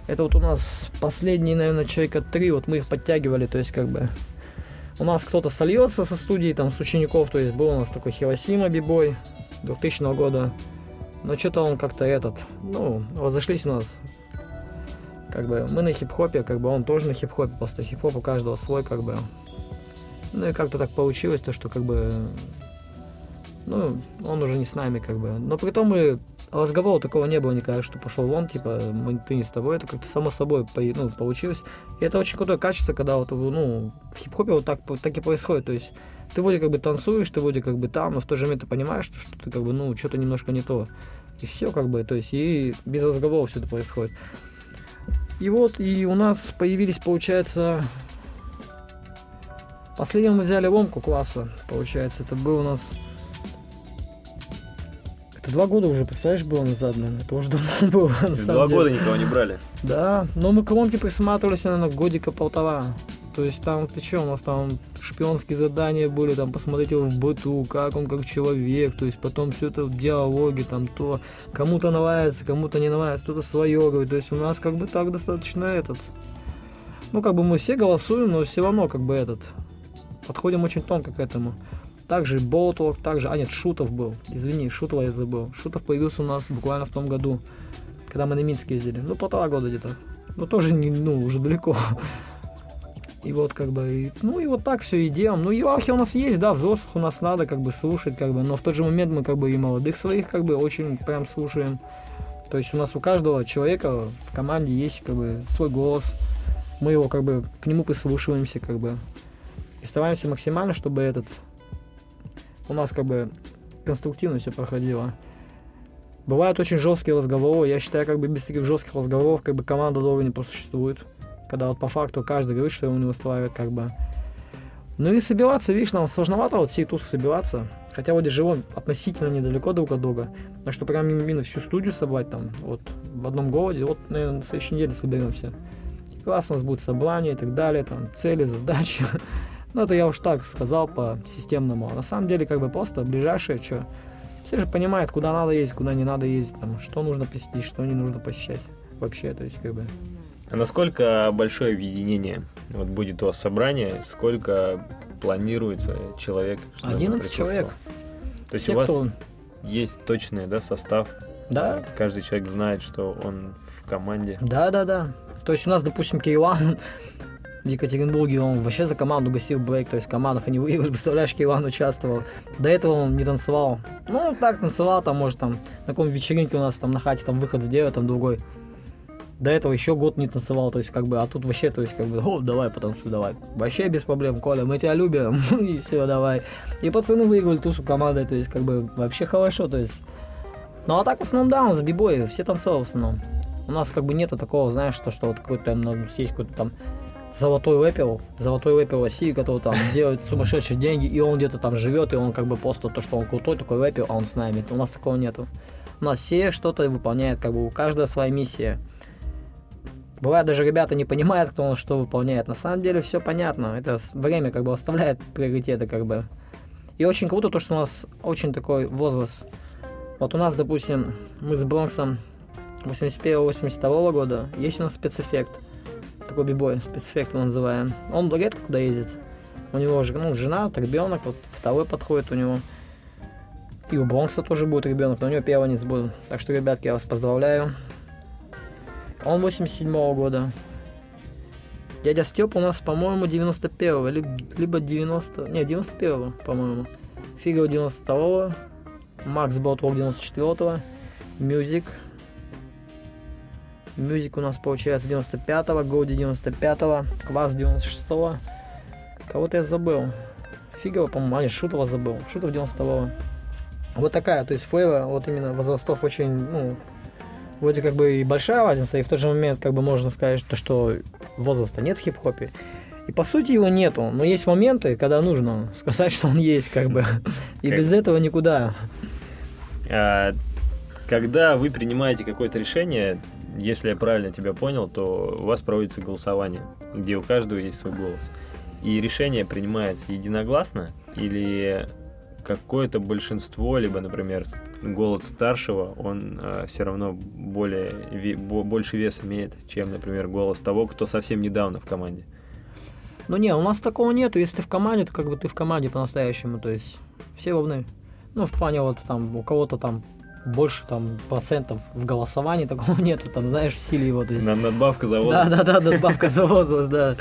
это вот у нас последние, наверное, человека три, вот мы их подтягивали, то есть как бы у нас кто-то сольется со студии, там, с учеников, то есть был у нас такой Хиросима Бибой 2000 года, но что-то он как-то этот, ну, разошлись у нас, как бы, мы на хип-хопе, как бы он тоже на хип-хопе, просто хип-хоп у каждого свой, как бы, ну и как-то так получилось, то, что как бы, ну, он уже не с нами, как бы, но при том мы разговора такого не было никогда, что пошел вон, типа, мы, ты не с тобой, это как-то само собой ну, получилось. И это очень крутое качество, когда вот, ну, в хип-хопе вот так, так и происходит, то есть ты вроде как бы танцуешь, ты вроде как бы там, но в то же время ты понимаешь, что, что ты как бы, ну, что-то немножко не то. И все как бы, то есть и без разговоров все это происходит. И вот, и у нас появились, получается, последним мы взяли ломку класса, получается, это был у нас Два года уже, представляешь, было назад, наверное. Это уже давно *laughs* было, Два деле. года никого не брали. Да, но мы колонки присматривались, наверное, годика полтора. То есть там, ты что, у нас там шпионские задания были, там, посмотреть его в быту, как он как человек, то есть потом все это в диалоге, там, то кому-то нравится, кому-то не нравится, кто-то свое говорит, то есть у нас как бы так достаточно этот, ну, как бы мы все голосуем, но все равно как бы этот, подходим очень тонко к этому. Также Болтворк, также, а нет, Шутов был, извини, Шутова я забыл. Шутов появился у нас буквально в том году, когда мы на Минск ездили, ну полтора года где-то. Ну тоже не, ну уже далеко. *laughs* И вот как бы, ну и вот так все и делаем. Ну иерархия у нас есть, да, взрослых у нас надо как бы слушать, как бы, но в тот же момент мы как бы и молодых своих как бы очень прям слушаем. То есть у нас у каждого человека в команде есть как бы свой голос. Мы его как бы к нему прислушиваемся как бы. И стараемся максимально, чтобы этот у нас как бы конструктивно все проходило. Бывают очень жесткие разговоры. Я считаю, как бы без таких жестких разговоров, как бы команда долго не просуществует. Когда вот по факту каждый говорит, что его не устраивает, как бы. Ну и собираться, видишь, нам сложновато вот всей тусы собираться. Хотя вроде живем относительно недалеко друг от друга. Но что прям именно всю студию собрать там, вот в одном городе, вот, наверное, на следующей неделе соберемся. И классно у нас будет собрание и так далее, там, цели, *laughs* задачи. Ну, это я уж так сказал по системному. А на самом деле, как бы просто ближайшее, что все же понимают, куда надо ездить, куда не надо ездить, там, что нужно посетить, что не нужно посещать. Вообще, то есть, как бы... А насколько большое объединение? Вот будет у вас собрание, сколько планируется человек? 11 человек. То есть Все, у вас кто... есть точный да, состав? Да. Каждый человек знает, что он в команде? Да, да, да. То есть у нас, допустим, Кейлан, в Екатеринбурге он вообще за команду гасил брейк, то есть в командах они выиграли, *laughs* представляешь, Килан участвовал. До этого он не танцевал. Ну, так танцевал, там, может, там, на каком вечеринке у нас там на хате там выход сделать, там другой. До этого еще год не танцевал, то есть как бы, а тут вообще, то есть как бы, о, давай потанцуй, давай. Вообще без проблем, Коля, мы тебя любим, *laughs* и все, давай. И пацаны выиграли тусу командой, то есть как бы вообще хорошо, то есть. Ну а так в основном, да, он с бибой, все танцевал в основном. У нас как бы нету такого, знаешь, что, что вот какой-то там, ну, есть какой-то там золотой рэпер, золотой рэпер России, который там *laughs* делает сумасшедшие деньги, и он где-то там живет, и он как бы просто то, что он крутой такой рэпер, а он с нами. У нас такого нету. У нас все что-то выполняет, как бы у каждого своя миссия. Бывает даже ребята не понимают, кто он что выполняет. На самом деле все понятно. Это время как бы оставляет приоритеты как бы. И очень круто то, что у нас очень такой возраст. Вот у нас, допустим, мы с Бронксом 81-82 года, есть у нас спецэффект – такой бибой, спецэффект он называем. Он редко куда ездит. У него же, ну, жена, ребенок, вот второй подходит у него. И у Бронкса тоже будет ребенок, но у него первенец будет. Так что, ребятки, я вас поздравляю. Он 87 -го года. Дядя Степ у нас, по-моему, 91-го, либо 90... Не, 91-го, по-моему. Фиго 92-го. Макс Болтвок 94-го. Мюзик Мюзик у нас получается 95-го, Гоуди 95-го, Квас 96-го. Кого-то я забыл. Фигова, по-моему, а нет, Шутова забыл. Шутов 92-го. Вот такая, то есть флейва, вот именно возрастов очень, ну, вроде как бы и большая разница, и в тот же момент как бы можно сказать, то, что возраста нет в хип-хопе. И по сути его нету, но есть моменты, когда нужно *laughs* сказать, что он есть, как бы. И Как- без этого никуда. А, Когда вы принимаете какое-то решение, если я правильно тебя понял, то у вас проводится голосование, где у каждого есть свой голос. И решение принимается единогласно или какое-то большинство, либо, например, голос старшего, он все равно более, ве- бо- больше вес имеет, чем, например, голос того, кто совсем недавно в команде. Ну не, у нас такого нету. Если ты в команде, то как бы ты в команде по-настоящему. То есть все равны. Ну, в плане вот там у кого-то там больше там процентов в голосовании *laughs* такого нету, там, знаешь, в силе его. То есть На- Надбавка за Да, да, да, надбавка за возраст, да.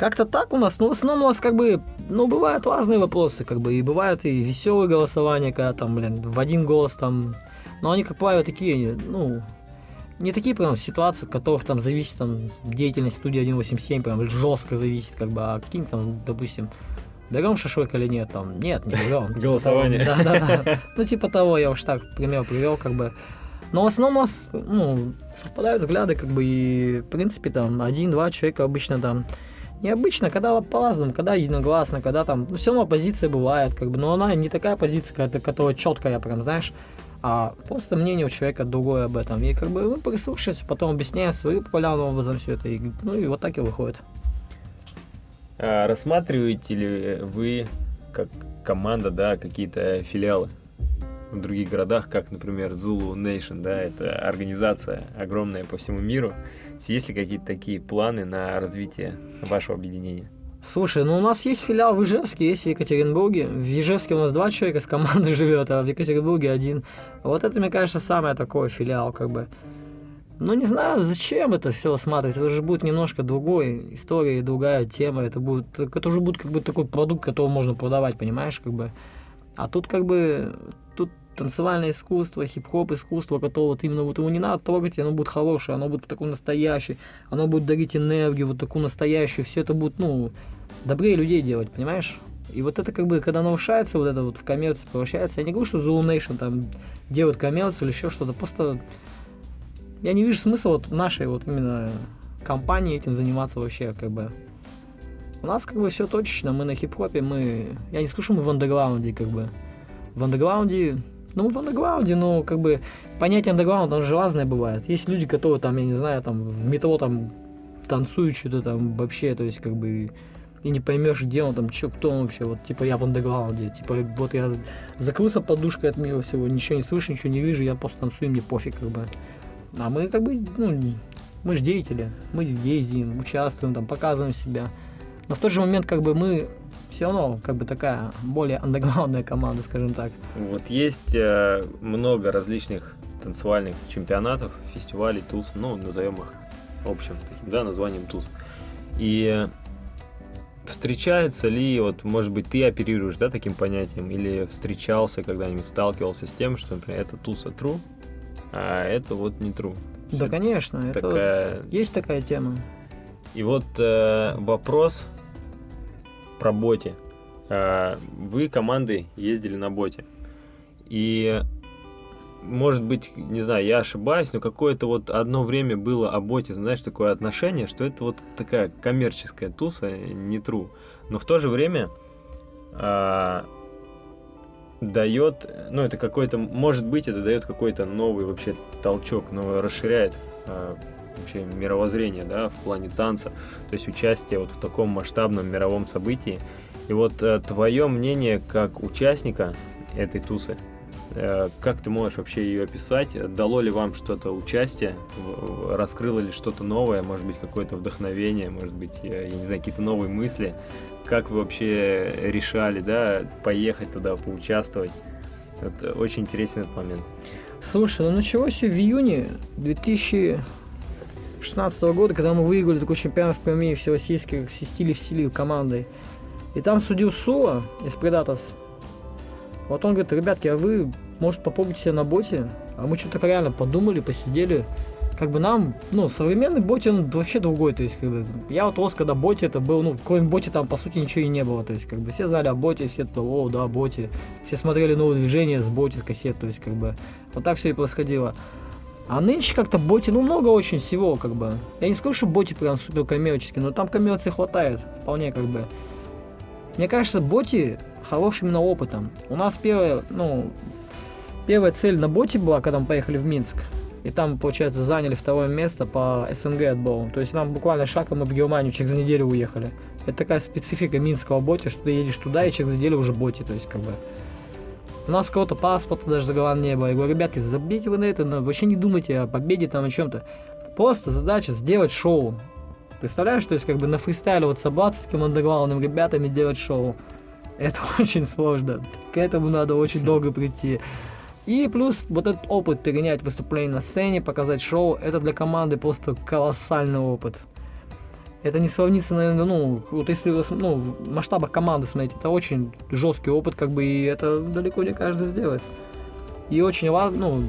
Как-то так у нас, ну, в основном у нас как бы, ну, бывают разные вопросы, как бы, и бывают и веселые голосования, когда там, блин, в один голос там, но они, как правило, такие, ну, не такие прям ситуации, от которых там зависит там деятельность студии 187, прям жестко зависит, как бы, а каким там, допустим, берем шашлык или нет, там, нет, не берем. *laughs* Голосование. Да, да, да. Ну, типа того, я уж так пример привел, как бы. Но в основном у нас, ну, совпадают взгляды, как бы, и, в принципе, там, один-два человека обычно там, необычно, когда по-разному, когда единогласно, когда там, ну, все равно позиция бывает, как бы, но она не такая позиция, которая четкая, прям, знаешь, а просто мнение у человека другое об этом. И как бы мы прислушиваемся, потом объясняем свою популярным образом все это, и, ну, и вот так и выходит. А рассматриваете ли вы, как команда, да, какие-то филиалы в других городах, как, например, Zulu Nation, да, это организация огромная по всему миру. Есть ли какие-то такие планы на развитие вашего объединения? Слушай, ну у нас есть филиал в Ижевске, есть в Екатеринбурге. В Ижевске у нас два человека с команды *laughs* живет, а в Екатеринбурге один. Вот это, мне кажется, самый такой филиал, как бы. Ну, не знаю, зачем это все рассматривать. Это же будет немножко другой история, другая тема. Это будет, это уже будет как бы такой продукт, который можно продавать, понимаешь, как бы. А тут как бы, танцевальное искусство, хип-хоп искусство, которое вот именно вот его не надо трогать, оно будет хорошее, оно будет такое настоящее, оно будет дарить энергию, вот такую настоящую, все это будет, ну, добрее людей делать, понимаешь? И вот это как бы, когда нарушается вот это вот в коммерцию превращается, я не говорю, что Zulu Nation там делают коммерцию или еще что-то, просто я не вижу смысла вот нашей вот именно компании этим заниматься вообще, как бы. У нас как бы все точечно, мы на хип-хопе, мы, я не скажу, мы в андеграунде, как бы. В андеграунде, ну, в андеграунде, но как бы понятие андеграунда, оно же разное бывает. Есть люди, которые там, я не знаю, там в метро там танцуют что-то там вообще, то есть как бы и не поймешь, где он там, что, кто он вообще, вот, типа, я в андеграунде, типа, вот я закрылся подушкой от мира всего, ничего не слышу, ничего не вижу, я просто танцую, мне пофиг, как бы. А мы, как бы, ну, мы же деятели, мы ездим, участвуем, там, показываем себя. Но в тот же момент, как бы, мы все равно, как бы, такая более андеграундная команда, скажем так. Вот есть э, много различных танцевальных чемпионатов, фестивалей, туз, ну, назовем их общим таким, да, названием туз. И встречается ли, вот, может быть, ты оперируешь, да, таким понятием, или встречался когда-нибудь, сталкивался с тем, что, например, это туз true, а это вот не true. Да, конечно, это Такая... есть такая тема. И вот э, вопрос про боте. Э, вы командой ездили на боте. И может быть, не знаю, я ошибаюсь, но какое-то вот одно время было о боте, знаешь, такое отношение, что это вот такая коммерческая туса, не true. Но в то же время а, дает, ну это какой-то, может быть, это дает какой-то новый вообще толчок, но расширяет а, вообще мировоззрение, да, в плане танца, то есть участие вот в таком масштабном мировом событии. И вот твое мнение как участника этой тусы, э, как ты можешь вообще ее описать? Дало ли вам что-то участие? Раскрыло ли что-то новое? Может быть, какое-то вдохновение? Может быть, я, не знаю, какие-то новые мысли? Как вы вообще решали, да, поехать туда, поучаствовать? Это очень интересен этот момент. Слушай, ну началось все в июне 2016 года, когда мы выиграли такой чемпионат в Перми всероссийский все стили в стиле командой. И там судил Сула из Predators. Вот он говорит, ребятки, а вы, может, попробуйте себя на боте? А мы что-то реально подумали, посидели, как бы нам, ну, современный боти, он вообще другой, то есть, как бы, я вот рос, когда боти это был, ну, кроме боти там, по сути, ничего и не было, то есть, как бы, все знали о боте, все, о, да, боти, все смотрели новые движения с боти, с кассет, то есть, как бы, вот так все и происходило. А нынче как-то боти, ну, много очень всего, как бы. Я не скажу, что боти прям супер коммерческие, но там коммерции хватает, вполне, как бы. Мне кажется, боти хорошим именно опытом. У нас первая, ну, первая цель на боте была, когда мы поехали в Минск. И там, получается, заняли второе место по СНГ отбору. То есть нам буквально шагом мы в Германию через неделю уехали. Это такая специфика минского боти, что ты едешь туда и через неделю уже боти. То есть, как бы, у нас кого-то паспорта даже заголован не было. Я говорю, ребятки, забейте вы на это, но вообще не думайте о победе там, о чем-то. Просто задача сделать шоу. Представляешь, то есть как бы на фристайле вот собраться с таким андеграундным ребятами делать шоу. Это *laughs* очень сложно. К этому надо очень долго прийти. И плюс вот этот опыт перенять выступление на сцене, показать шоу, это для команды просто колоссальный опыт. Это не сравнится, наверное, ну, вот если ну, в масштабах команды смотреть, это очень жесткий опыт, как бы, и это далеко не каждый сделает. И очень ну,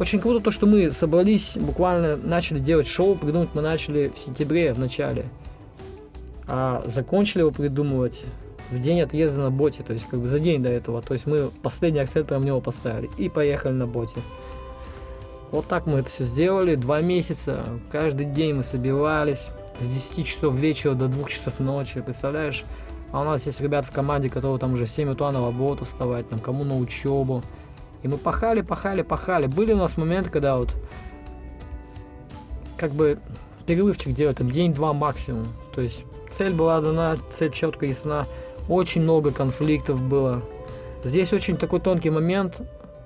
очень круто то, что мы собрались, буквально начали делать шоу, придумать мы начали в сентябре, в начале. А закончили его придумывать в день отъезда на боте, то есть как бы за день до этого. То есть мы последний акцент прям него поставили и поехали на боте. Вот так мы это все сделали, два месяца, каждый день мы собирались с 10 часов вечера до 2 часов ночи, представляешь? А у нас есть ребята в команде, которые там уже в 7 утра на работу вставать, там кому на учебу. И мы пахали, пахали, пахали. Были у нас моменты, когда вот как бы перерывчик делать, там день-два максимум. То есть цель была дана, цель четко ясна. Очень много конфликтов было. Здесь очень такой тонкий момент,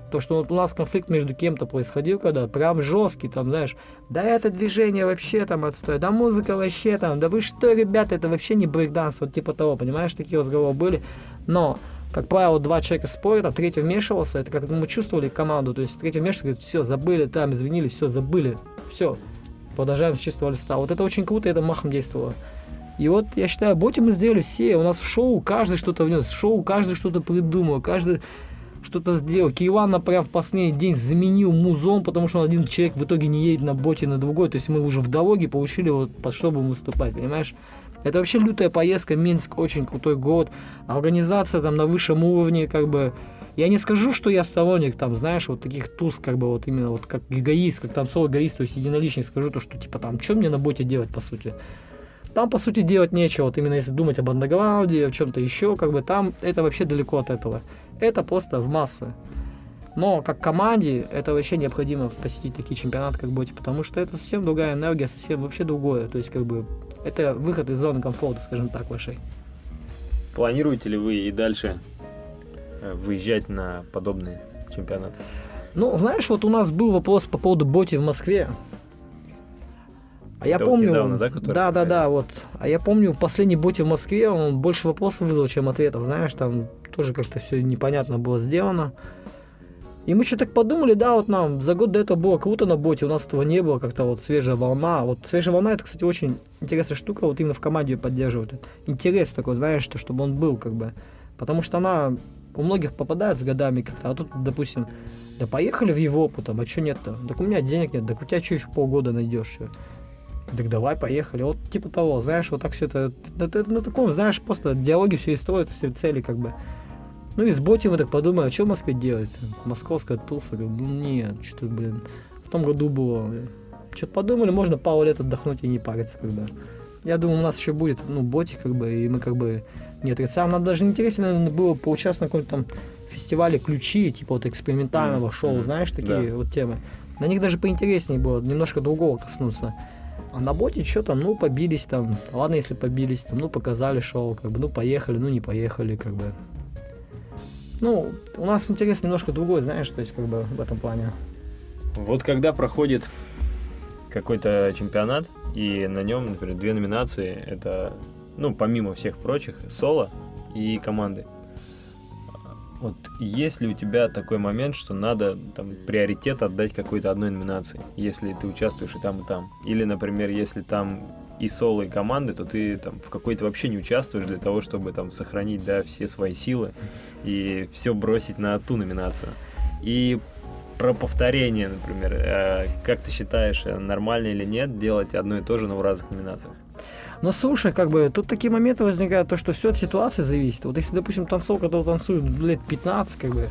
то, что вот у нас конфликт между кем-то происходил, когда прям жесткий, там, знаешь, да это движение вообще там отстой, да музыка вообще там, да вы что, ребята, это вообще не брейкданс, вот типа того, понимаешь, такие разговоры были. Но, как правило, два человека спорят, а третий вмешивался, это как мы чувствовали команду, то есть третий вмешивался, говорит, все, забыли, там, извинились, все, забыли, все, продолжаем с чистого листа. Вот это очень круто, это махом действовало. И вот, я считаю, боти мы сделали все. У нас в шоу каждый что-то внес. Шоу каждый что-то придумал. Каждый что-то сделал. Киеван, например, в последний день заменил музон, потому что один человек в итоге не едет на боте на другой. То есть мы уже в дороге получили вот под что будем выступать, понимаешь? Это вообще лютая поездка, Минск очень крутой город, организация там на высшем уровне, как бы, я не скажу, что я сторонник, там, знаешь, вот таких туз, как бы, вот именно вот как эгоист, как танцор эгоист, то есть единоличник, скажу то, что, типа, там, что мне на боте делать, по сути? Там, по сути, делать нечего. Вот именно если думать об андеграунде, о чем-то еще, как бы там это вообще далеко от этого. Это просто в массы. Но как команде это вообще необходимо посетить такие чемпионаты, как Боти, потому что это совсем другая энергия, совсем вообще другое. То есть, как бы, это выход из зоны комфорта, скажем так, вашей. Планируете ли вы и дальше э, выезжать на подобные чемпионаты? Ну, знаешь, вот у нас был вопрос по поводу Боти в Москве. А я помню, недавно, да, да, да, да, вот. А я помню, последний боте в Москве, он больше вопросов вызвал, чем ответов, знаешь, там тоже как-то все непонятно было сделано. И мы что-то так подумали, да, вот нам за год до этого было круто на боте, у нас этого не было, как-то вот свежая волна. Вот свежая волна, это, кстати, очень интересная штука, вот именно в команде ее поддерживают. Интерес такой, знаешь, что, чтобы он был, как бы. Потому что она у многих попадает с годами как-то, а тут, допустим, да поехали в Европу, там, а что нет-то? Так у меня денег нет, так у тебя что еще полгода найдешь? Так давай, поехали. Вот типа того, знаешь, вот так все это, это, это на таком, знаешь, просто диалоги все и строятся, все цели как бы. Ну и с боти мы так подумали, а что в Москве делать? Московская туса, говорю, нет, что-то, блин, в том году было. Что-то подумали, можно пару лет отдохнуть и не париться, когда. Я думаю, у нас еще будет, ну, боти, как бы, и мы как бы не отрицаем. Нам даже интересно, наверное, было поучаствовать на каком-то там фестивале ключи, типа вот экспериментального шоу, mm-hmm. знаешь, такие да. вот темы. На них даже поинтереснее было, немножко другого коснуться. А на боте что там, ну, побились там. Ладно, если побились там, ну, показали шоу, как бы, ну, поехали, ну, не поехали, как бы. Ну, у нас интерес немножко другой, знаешь, то есть, как бы, в этом плане. Вот когда проходит какой-то чемпионат, и на нем, например, две номинации, это, ну, помимо всех прочих, соло и команды. Вот есть ли у тебя такой момент, что надо там, приоритет отдать какой-то одной номинации, если ты участвуешь и там, и там? Или, например, если там и соло, и команды, то ты там в какой-то вообще не участвуешь для того, чтобы там сохранить, да, все свои силы и все бросить на ту номинацию. И про повторение, например. Э, как ты считаешь, э, нормально или нет делать одно и то же, но в разных номинациях? Ну, слушай, как бы, тут такие моменты возникают, то, что все от ситуации зависит. Вот если, допустим, танцор, который танцует лет 15, как бы,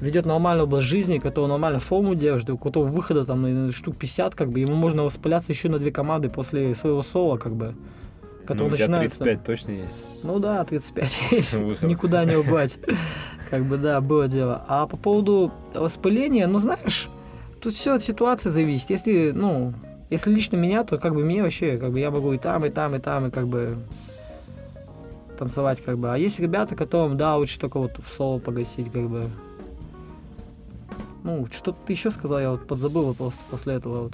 ведет нормальный образ жизни, который нормально форму держит, у которого выхода там штук 50, как бы, ему можно воспаляться еще на две команды после своего соло, как бы. Который ну, у тебя начинается... 35 точно есть? Ну да, 35 *laughs* есть. Никуда не убрать. Как бы, да, было дело. А по поводу воспаления, ну, знаешь, тут все от ситуации зависит. Если, ну, если лично меня, то как бы мне вообще, как бы я могу и там, и там, и там, и как бы танцевать, как бы. А есть ребята, которым, да, лучше только вот в соло погасить, как бы. Ну, что-то ты еще сказал, я вот подзабыл после, после этого вот.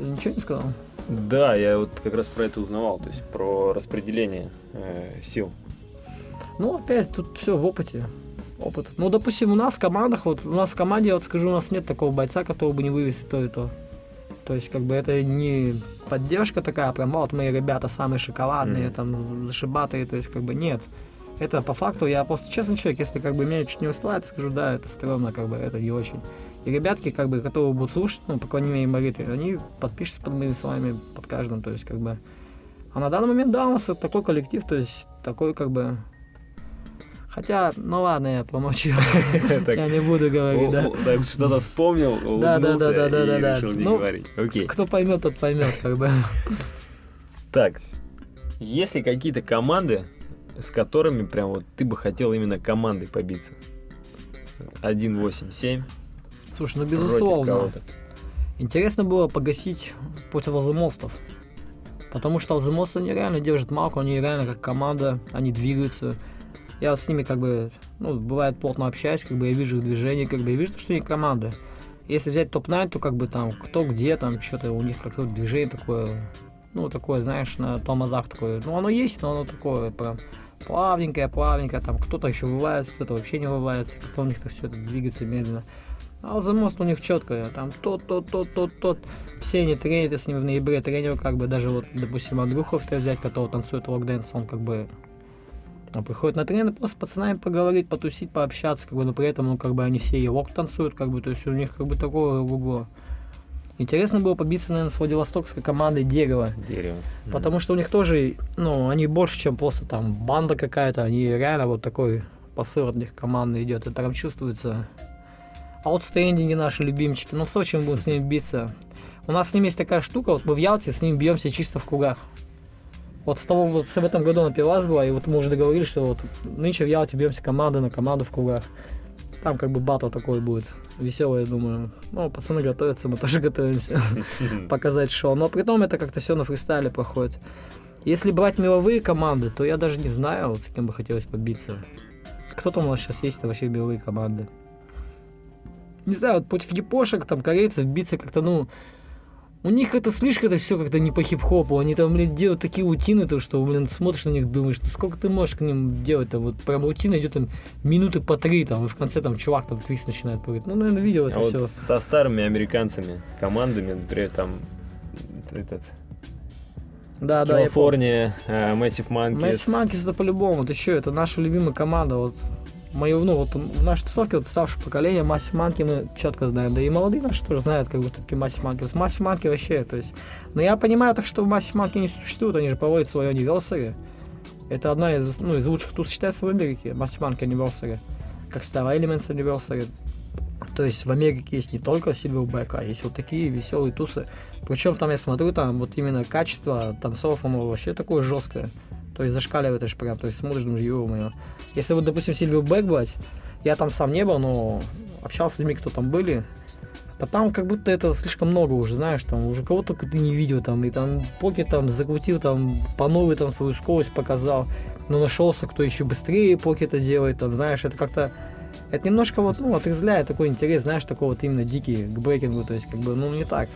Я ничего не сказал? Да, я вот как раз про это узнавал, то есть про распределение э, сил. Ну, опять, тут все в опыте. Опыт. Ну, допустим, у нас в командах, вот у нас в команде, вот скажу, у нас нет такого бойца, которого бы не вывести то и то. То есть, как бы это не поддержка такая, прям вот мои ребята самые шоколадные, mm. там, зашибатые, то есть, как бы нет. Это по факту, я просто честный человек, если как бы меня чуть не устраивает, скажу, да, это стрёмно, как бы это не очень. И ребятки, как бы, которые будут слушать, ну, по крайней мере, Мариты, они подпишутся под моими словами, под каждым, то есть, как бы. А на данный момент, да, у нас такой коллектив, то есть, такой, как бы, Хотя, ну ладно, я помолчу. *laughs* Я не буду говорить, да. Что-то вспомнил, да, да, да, да, да, да, решил не ну, говорить. Окей. Кто поймет, тот поймет, как бы. Так, есть ли какие-то команды, с которыми прям вот ты бы хотел именно командой побиться? 1-8-7. Слушай, ну безусловно. Интересно было погасить против Азамостов. Потому что Азамосты, они реально держат малку, они реально как команда, они двигаются я с ними как бы, ну, бывает плотно общаюсь, как бы я вижу их движение, как бы я вижу, что они команда. Если взять топ-9, то как бы там кто где, там что-то у них какое-то движение такое, ну, такое, знаешь, на тормозах такое. Ну, оно есть, но оно такое прям плавненькое, плавненькое, там кто-то еще вывается, кто-то вообще не вывается, как-то у них так все это двигается медленно. А за мост у них четко, там тот, тот, тот, тот, тот. Все они тренеры с ними в ноябре тренер, как бы даже вот, допустим, Андрюхов взять, который танцует локденс, он как бы он приходит на тренинг просто с пацанами поговорить, потусить, пообщаться, как бы, но при этом, ну, как бы они все елок танцуют, как бы, то есть у них как бы такое ого Интересно было побиться, наверное, с Владивостокской командой Дерево. Дерево. Потому что у них тоже, ну, они больше, чем просто там банда какая-то, они реально вот такой посыл от них команды идет, это там чувствуется. Аутстендинги наши любимчики, ну в Сочи мы будем с ними биться. У нас с ними есть такая штука, вот мы в Ялте с ними бьемся чисто в кругах. Вот с того, вот в этом году на пивас была, и вот мы уже договорились, что вот нынче в Ялте бьемся команда на команду в кругах. Там как бы батл такой будет веселый, я думаю. Ну, пацаны готовятся, мы *laughs* тоже готовимся *laughs* показать шоу. Но при том это как-то все на фристайле проходит. Если брать мировые команды, то я даже не знаю, вот с кем бы хотелось побиться. Кто там у нас сейчас есть, вообще мировые команды? Не знаю, вот против япошек, там, корейцев биться как-то, ну, у них это слишком это все как-то не по хип-хопу. Они там, блин, делают такие утины, то что, блин, смотришь на них, думаешь, ну сколько ты можешь к ним делать-то? Вот прям утина идет там минуты по три, там, и в конце там чувак там твист начинает прыгать. Ну, наверное, видел это а все. Вот со старыми американцами, командами, например, там этот да, да, Калифорния, uh, Massive Monkeys. Massive Monkeys это по-любому, ты что, это наша любимая команда, вот мою, ну, вот в нашей тусовке, вот старшее поколение, Масси Манки мы четко знаем, да и молодые наши тоже знают, как бы, такие Масси Манки. Масси Манки вообще, то есть, но я понимаю так, что Масси Манки не существуют, они же проводят свое anniversary. Это одна из, ну, из лучших туз считается в Америке, Масси Манки anniversary, как Star Elements anniversary. То есть в Америке есть не только Silverback, а есть вот такие веселые тусы. Причем там я смотрю, там вот именно качество танцов, оно вообще такое жесткое. То есть зашкаливает аж прям, то есть смотришь, думаешь, ё Если вот, допустим, Сильвию Бэк брать, я там сам не был, но общался с людьми, кто там были, да там как будто это слишком много уже, знаешь, там уже кого только ты не видел, там, и там Поки там закрутил, там, по новой там свою скорость показал, но нашелся, кто еще быстрее Поки это делает, там, знаешь, это как-то, это немножко вот, ну, отрезвляет такой интерес, знаешь, такой вот именно дикий к брейкингу, то есть, как бы, ну, не так.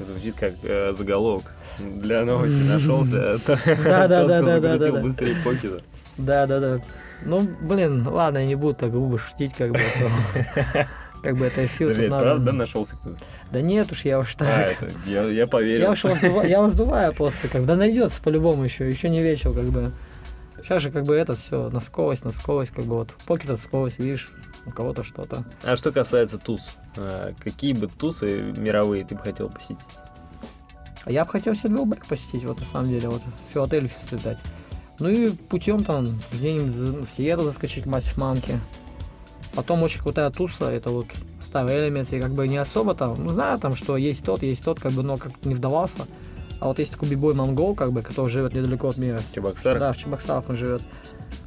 Звучит как э, заголовок для новости нашелся. *laughs* Да, да, да, да, да, да. быстрее покета. Да, да, да. Ну, блин, ладно, я не буду так грубо шутить, как бы. *laughs* Как бы это эфир. Надо... правда нашелся кто-то? Да нет уж, я уж так. А, это, я, поверил. Я уж я воздуваю просто, как да найдется по-любому еще, еще не вечер, как бы. Сейчас же как бы это все на скорость, на скорость, как бы вот покет от скорость, видишь, у кого-то что-то. А что касается туз, э, какие бы тусы мировые ты бы хотел посетить? А я бы хотел Сильвербэк посетить, вот на самом деле, вот в Филадельфию слетать. Ну и путем там где-нибудь в Сиеру заскочить мать манки. Потом очень крутая туса, это вот Star Elements, я как бы не особо там, ну знаю там, что есть тот, есть тот, как бы, но как не вдавался. А вот есть такой бибой Монгол, как бы, который живет недалеко от мира. Чебоксары? Да, в Чебоксарах он живет.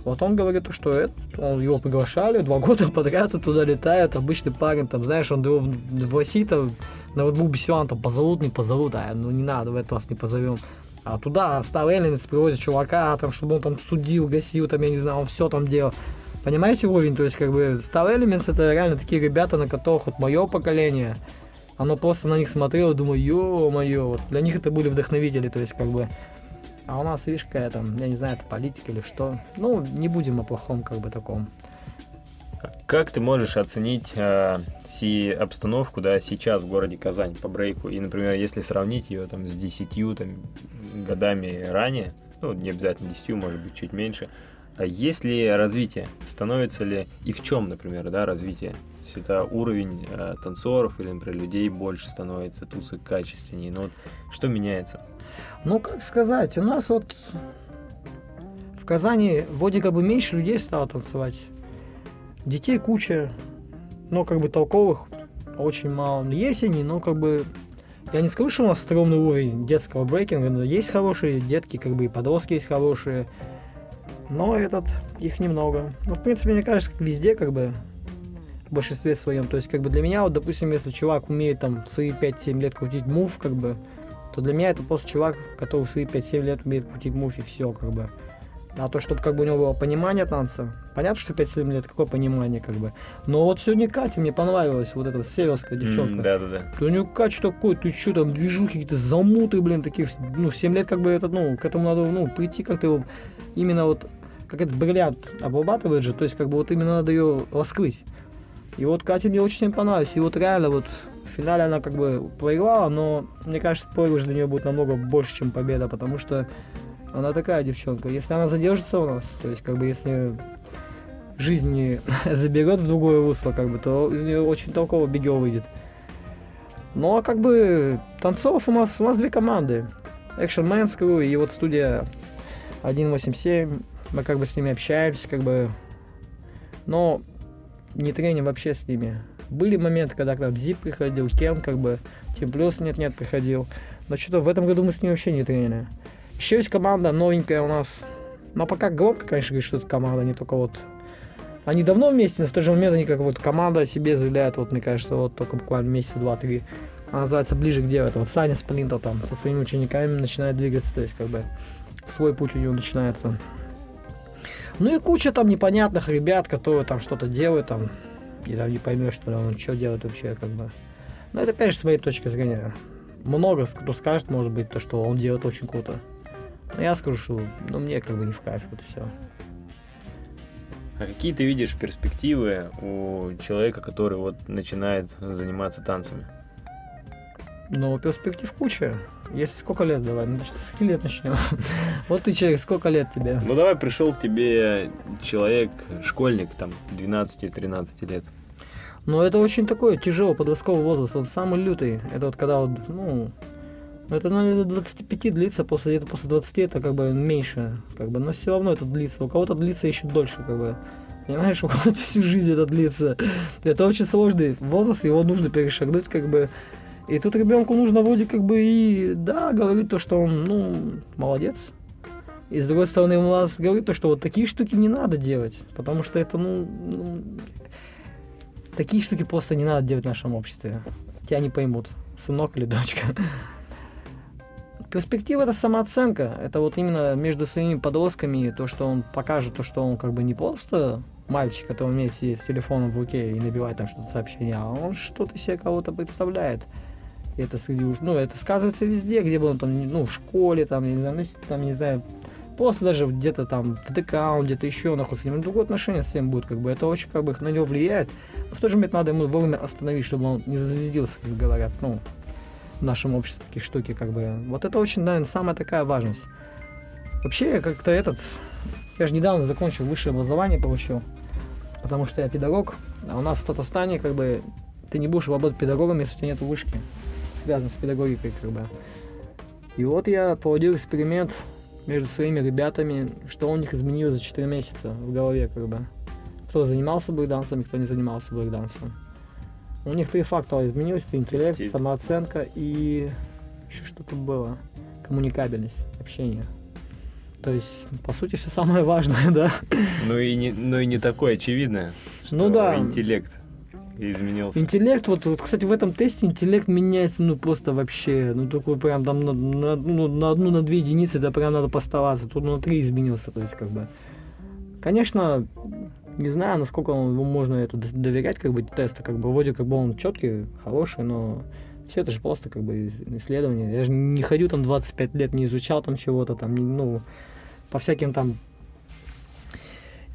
Вот он говорит, что это, он, его приглашали, два *laughs* года подряд туда летает, обычный парень, там, знаешь, он его в, России там, на Бесилан, там, позовут, не позовут, а ну не надо, в этот раз не позовем. А туда Elements привозит чувака, там, чтобы он там судил, гасил, там, я не знаю, он все там делал. Понимаете уровень? То есть, как бы, Star Elements это реально такие ребята, на которых вот мое поколение, оно просто на них смотрело, думаю, ё-моё, вот для них это были вдохновители, то есть, как бы, а у нас, видишь, какая там, я не знаю, это политика или что. Ну, не будем о плохом, как бы, таком. Как ты можешь оценить э, си обстановку, да, сейчас в городе Казань по брейку? И, например, если сравнить ее там с 10 там, годами ранее, ну, не обязательно 10, может быть, чуть меньше, а есть ли развитие? Становится ли и в чем, например, да, развитие? Это уровень э, танцоров или, например, людей больше становится, тусы качественнее. Ну, вот что меняется? Ну, как сказать, у нас вот в Казани вроде как бы меньше людей стало танцевать. Детей куча, но как бы толковых очень мало. Но Есть они, но как бы я не скажу, что у нас огромный уровень детского брейкинга, но есть хорошие детки, как бы и подростки есть хорошие. Но этот, их немного. Ну, в принципе, мне кажется, как везде, как бы, в большинстве своем. То есть, как бы для меня, вот, допустим, если чувак умеет там свои 5-7 лет крутить мув, как бы, то для меня это просто чувак, который в свои 5-7 лет умеет крутить мув и все, как бы. А то, чтобы как бы у него было понимание танца, понятно, что 5-7 лет, какое понимание, как бы. Но вот сегодня Катя мне понравилась, вот эта вот северская девчонка. М, Да-да-да. Да у него кач такой, ты что там, движухи какие-то замуты, блин, такие, ну, в 7 лет как бы это, ну, к этому надо, ну, прийти как-то его, именно вот, как этот бриллиант обрабатывает же, то есть как бы вот именно надо ее раскрыть. И вот Катя мне очень понравилась, и вот реально вот в финале она как бы проиграла, но мне кажется, проигрыш для нее будет намного больше, чем победа, потому что она такая девчонка. Если она задержится у нас, то есть как бы если жизнь не *laughs* заберет в другое русло, как бы, то из нее очень толково бигел выйдет. Ну а как бы танцов у нас, у нас две команды. Action Man's Crew и вот студия 187. Мы как бы с ними общаемся, как бы. Но не треним вообще с ними. Были моменты, когда к нам Зип приходил, Кен, как бы, Тим Плюс нет-нет приходил. Но что-то в этом году мы с ними вообще не тренили. Еще есть команда новенькая у нас. Но пока громко, конечно, говорить, что это команда, не только вот они давно вместе, но в тот же момент они как вот команда о себе заявляют, вот мне кажется, вот только буквально месяца два-три. Она называется «Ближе к делу». Это вот Саня Сплинтер там со своими учениками начинает двигаться, то есть как бы свой путь у него начинается. Ну и куча там непонятных ребят, которые там что-то делают там, и там не поймешь, что он что делает вообще, как бы. Но это, конечно, с моей точки зрения. Много кто скажет, может быть, то, что он делает очень круто. Но я скажу, что ну, мне как бы не в кайф, вот все. А какие ты видишь перспективы у человека, который вот начинает заниматься танцами? Но перспектив куча. Если сколько лет давай, ну что, с каких лет начнем? *laughs* Вот ты человек, сколько лет тебе? Ну давай пришел к тебе человек, школьник, там, 12-13 лет. Ну это очень такой тяжелый подростковый возраст, он самый лютый. Это вот когда вот, ну, ну, это, наверное, до 25 длится, после, это после 20 это как бы меньше, как бы, но все равно это длится. У кого-то длится еще дольше, как бы. Понимаешь, у кого-то всю жизнь это длится. Это очень сложный возраст, его нужно перешагнуть, как бы. И тут ребенку нужно вроде как бы и, да, говорить то, что он, ну, молодец. И с другой стороны, ему надо говорить то, что вот такие штуки не надо делать, потому что это, ну, ну, такие штуки просто не надо делать в нашем обществе. Тебя не поймут, сынок или дочка. Перспектива это самооценка. Это вот именно между своими подростками, то, что он покажет, то, что он как бы не просто мальчик, который умеет сидеть с телефоном в руке и набивать там что-то сообщение, а он что-то себе кого-то представляет. Это ну, это сказывается везде, где бы он там, ну, в школе, там, не знаю, ну, там, не знаю, просто даже где-то там в ДК, он где-то еще находится, с ним другое отношение с ним будет, как бы, это очень, как бы, на него влияет. В то же момент надо ему вовремя остановить, чтобы он не зазвездился, как говорят, ну, в нашем обществе такие штуки, как бы. Вот это очень, наверное, самая такая важность. Вообще, как-то этот, я же недавно закончил высшее образование, получил. потому что я педагог, а у нас в Татарстане как бы ты не будешь работать педагогом, если у тебя нет вышки, связанной с педагогикой как бы. И вот я проводил эксперимент между своими ребятами, что у них изменилось за 4 месяца в голове как бы. Кто занимался брейкдансом и кто не занимался брейкдансом. У них три фактора изменилось. Это интеллект, Аппетит. самооценка и еще что-то было. Коммуникабельность, общение. То есть, по сути, все самое важное, *laughs* да. Ну и не, ну и не такое очевидное, что Ну да. интеллект изменился. Интеллект, вот, вот, кстати, в этом тесте интеллект меняется, ну, просто вообще, ну, такой прям там на, на, ну, на одну, на две единицы, да, прям надо поставаться. Тут на три изменился, то есть, как бы. Конечно, не знаю, насколько он- можно это доверять, как бы, тесту, как бы, вроде как бы он четкий, хороший, но все это же просто, как бы, исследование. Я же не ходю там 25 лет, не изучал там чего-то, там, ну, по всяким там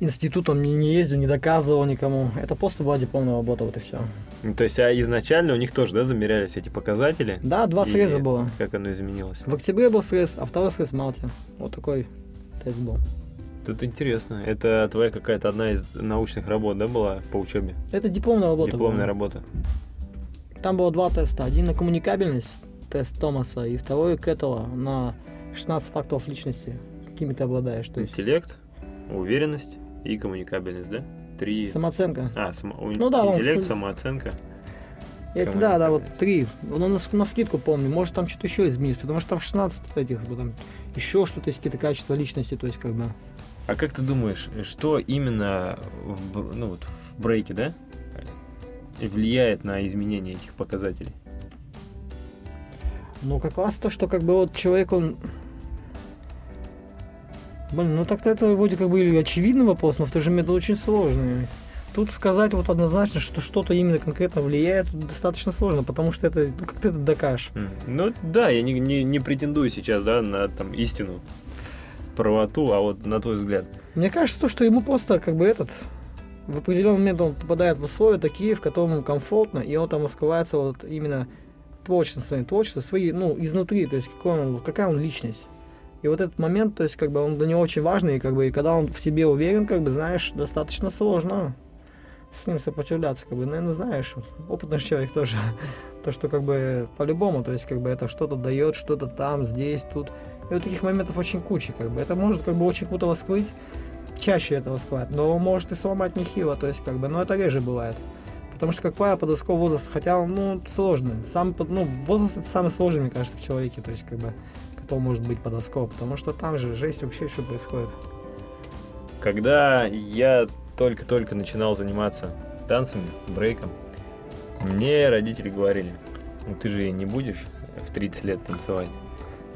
институтам не, не ездил, не доказывал никому. Это просто была дипломная работа, вот и все. Ну, То есть, а изначально у них тоже, да, замерялись эти показатели? Да, два И среза было. Как оно изменилось? В октябре был срез, а второй срез в Малте. Вот такой тест был. Тут интересно. Это твоя какая-то одна из научных работ, да, была по учебе? Это дипломная работа Дипломная была. работа. Там было два теста. Один на коммуникабельность, тест Томаса, и второй Кэттела на 16 факторов личности, какими ты обладаешь. То есть Интеллект, уверенность и коммуникабельность, да? Три... самооценка. А, само... Ну да, он интеллект, с- самооценка. Это, да, да, вот три. Ну, на, на скидку помню. Может, там что-то еще изменилось, потому что там 16 этих, там еще что-то есть, какие-то качества личности, то есть как бы. А как ты думаешь, что именно в, ну, вот в брейке, да, влияет на изменение этих показателей? Ну, как раз то, что как бы вот человек, он... Блин, ну так-то это вроде как бы очевидный вопрос, но в то же момент очень сложный. Тут сказать вот однозначно, что что-то именно конкретно влияет, достаточно сложно, потому что это, ну, как ты это докажешь? Ну да, я не, не, не претендую сейчас, да, на там истину, правоту, а вот на твой взгляд. Мне кажется, то, что ему просто как бы этот... В определенный момент он попадает в условия такие, в котором ему комфортно, и он там раскрывается вот именно творчество своим, творчество свои, ну, изнутри, то есть какой он, какая он личность. И вот этот момент, то есть как бы он для него очень важный, и как бы и когда он в себе уверен, как бы знаешь, достаточно сложно с ним сопротивляться, как бы, наверное, знаешь, опытный человек тоже, *laughs* то, что как бы по-любому, то есть как бы это что-то дает, что-то там, здесь, тут. И вот таких моментов очень куча, как бы. Это может как бы очень круто раскрыть, чаще это раскрывать, но может и сломать нехило, то есть как бы, но это реже бывает. Потому что, как правило, подростковый возраст, хотя он, ну, сложный. Сам, ну, возраст это самый сложный, мне кажется, в человеке, то есть, как бы, кто может быть подростковый, потому что там же жесть вообще что происходит. Когда я только-только начинал заниматься танцами, брейком, мне родители говорили, ну ты же не будешь в 30 лет танцевать.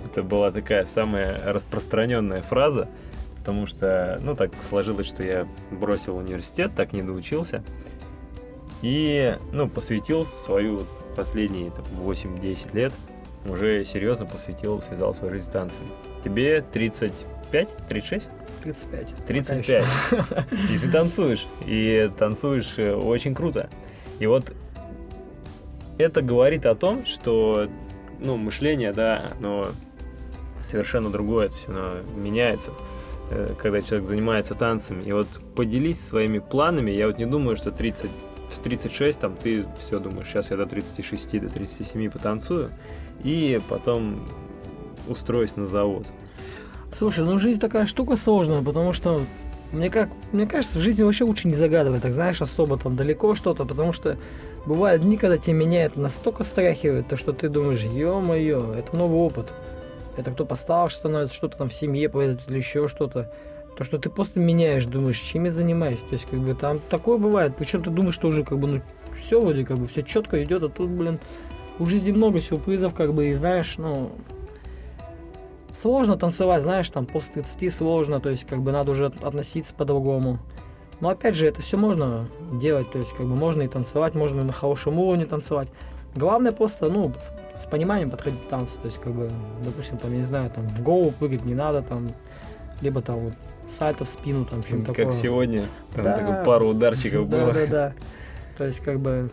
Это была такая самая распространенная фраза, потому что, ну, так сложилось, что я бросил университет, так не доучился, и, ну, посвятил свою последние там, 8-10 лет, уже серьезно посвятил, связал свою жизнь с танцами. Тебе 35? 36? 35. Пока 35. еще. И ты танцуешь. И танцуешь э, очень круто. И вот это говорит о том, что ну, мышление, да, оно совершенно другое, то есть оно меняется, э, когда человек занимается танцами. И вот поделись своими планами. Я вот не думаю, что 30, в 36 там ты все думаешь, сейчас я до 36, до 37 потанцую, и потом устроюсь на завод. Слушай, ну жизнь такая штука сложная, потому что мне как, мне кажется, в жизни вообще лучше не загадывать, так знаешь, особо там далеко что-то, потому что бывают дни, когда тебя меняет настолько страхивает, то что ты думаешь, ё-моё, это новый опыт. Это кто постарше становится, что-то там в семье произойдет или еще что-то. То, что ты просто меняешь, думаешь, чем я занимаюсь. То есть, как бы там такое бывает. Причем ты думаешь, что уже как бы, ну, все вроде как бы, все четко идет, а тут, блин, у жизни много сюрпризов, как бы, и знаешь, ну, сложно танцевать, знаешь, там после 30 сложно, то есть как бы надо уже относиться по-другому. Но опять же, это все можно делать, то есть как бы можно и танцевать, можно и на хорошем уровне танцевать. Главное просто, ну, с пониманием подходить к танцу, то есть как бы, допустим, там, я не знаю, там в голову прыгать не надо, там, либо там вот сальто в спину, там, что-нибудь Как такое. сегодня, там Да. такой пару ударчиков было. Да, да, да. То есть, как бы,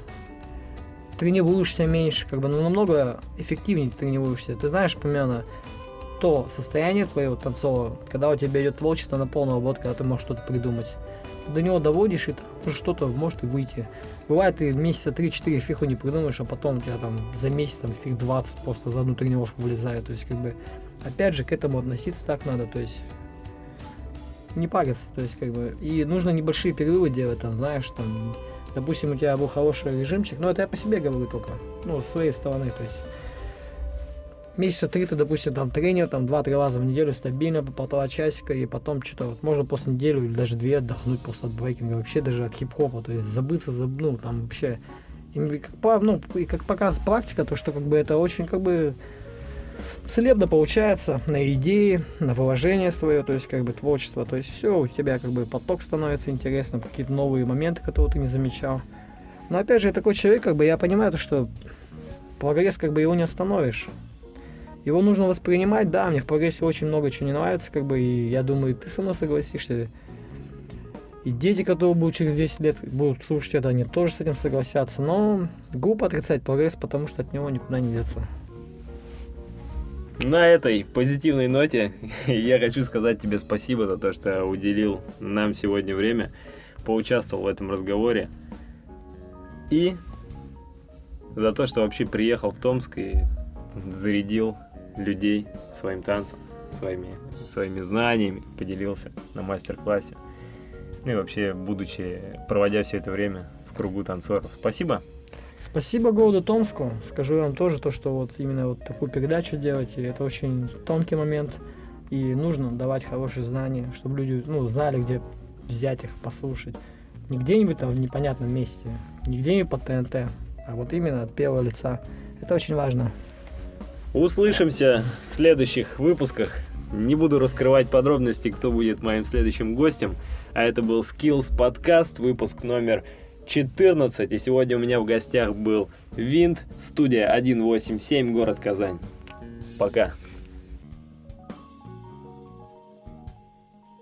тренируешься меньше, как бы, ну, намного эффективнее тренируешься. Ты знаешь примерно то состояние твоего танцового, когда у тебя идет творчество на полный обод, когда ты можешь что-то придумать. до него доводишь, и там уже что-то может и выйти. Бывает, ты месяца 3-4 фиху не придумаешь, а потом у тебя там за месяц там фиг 20 просто за одну тренировку вылезает. То есть, как бы, опять же, к этому относиться так надо, то есть, не париться, то есть, как бы, и нужно небольшие перерывы делать, там, знаешь, там, допустим, у тебя был хороший режимчик, но это я по себе говорю только, ну, с своей стороны, то есть, месяца три ты, допустим, там тренер, там два-три раза в неделю стабильно по полтора часика, и потом что-то вот можно после недели или даже две отдохнуть просто от брейкинга, вообще даже от хип-хопа, то есть забыться, заб, ну, там вообще, и как, ну, и как показывает практика, то что как бы это очень как бы целебно получается на идеи, на выложение свое, то есть как бы творчество, то есть все, у тебя как бы поток становится интересным, какие-то новые моменты, которые ты не замечал. Но опять же, я такой человек, как бы я понимаю, то, что прогресс как бы его не остановишь. Его нужно воспринимать, да, мне в прогрессе очень много чего не нравится, как бы, и я думаю, ты со мной согласишься. И дети, которые будут через 10 лет будут слушать это, они тоже с этим согласятся. Но глупо отрицать прогресс, потому что от него никуда не деться. На этой позитивной ноте *laughs* я хочу сказать тебе спасибо за то, что уделил нам сегодня время, поучаствовал в этом разговоре и за то, что вообще приехал в Томск и зарядил людей своим танцем, своими, своими знаниями, поделился на мастер-классе. Ну и вообще, будучи, проводя все это время в кругу танцоров. Спасибо. Спасибо городу Томску. Скажу вам тоже то, что вот именно вот такую передачу делать, и это очень тонкий момент. И нужно давать хорошие знания, чтобы люди ну, знали, где взять их, послушать. Не где-нибудь там в непонятном месте, не где-нибудь по ТНТ, а вот именно от первого лица. Это очень важно. Услышимся в следующих выпусках. Не буду раскрывать подробности, кто будет моим следующим гостем. А это был Skills подкаст, выпуск номер 14. И сегодня у меня в гостях был Винт, студия 187, город Казань. Пока.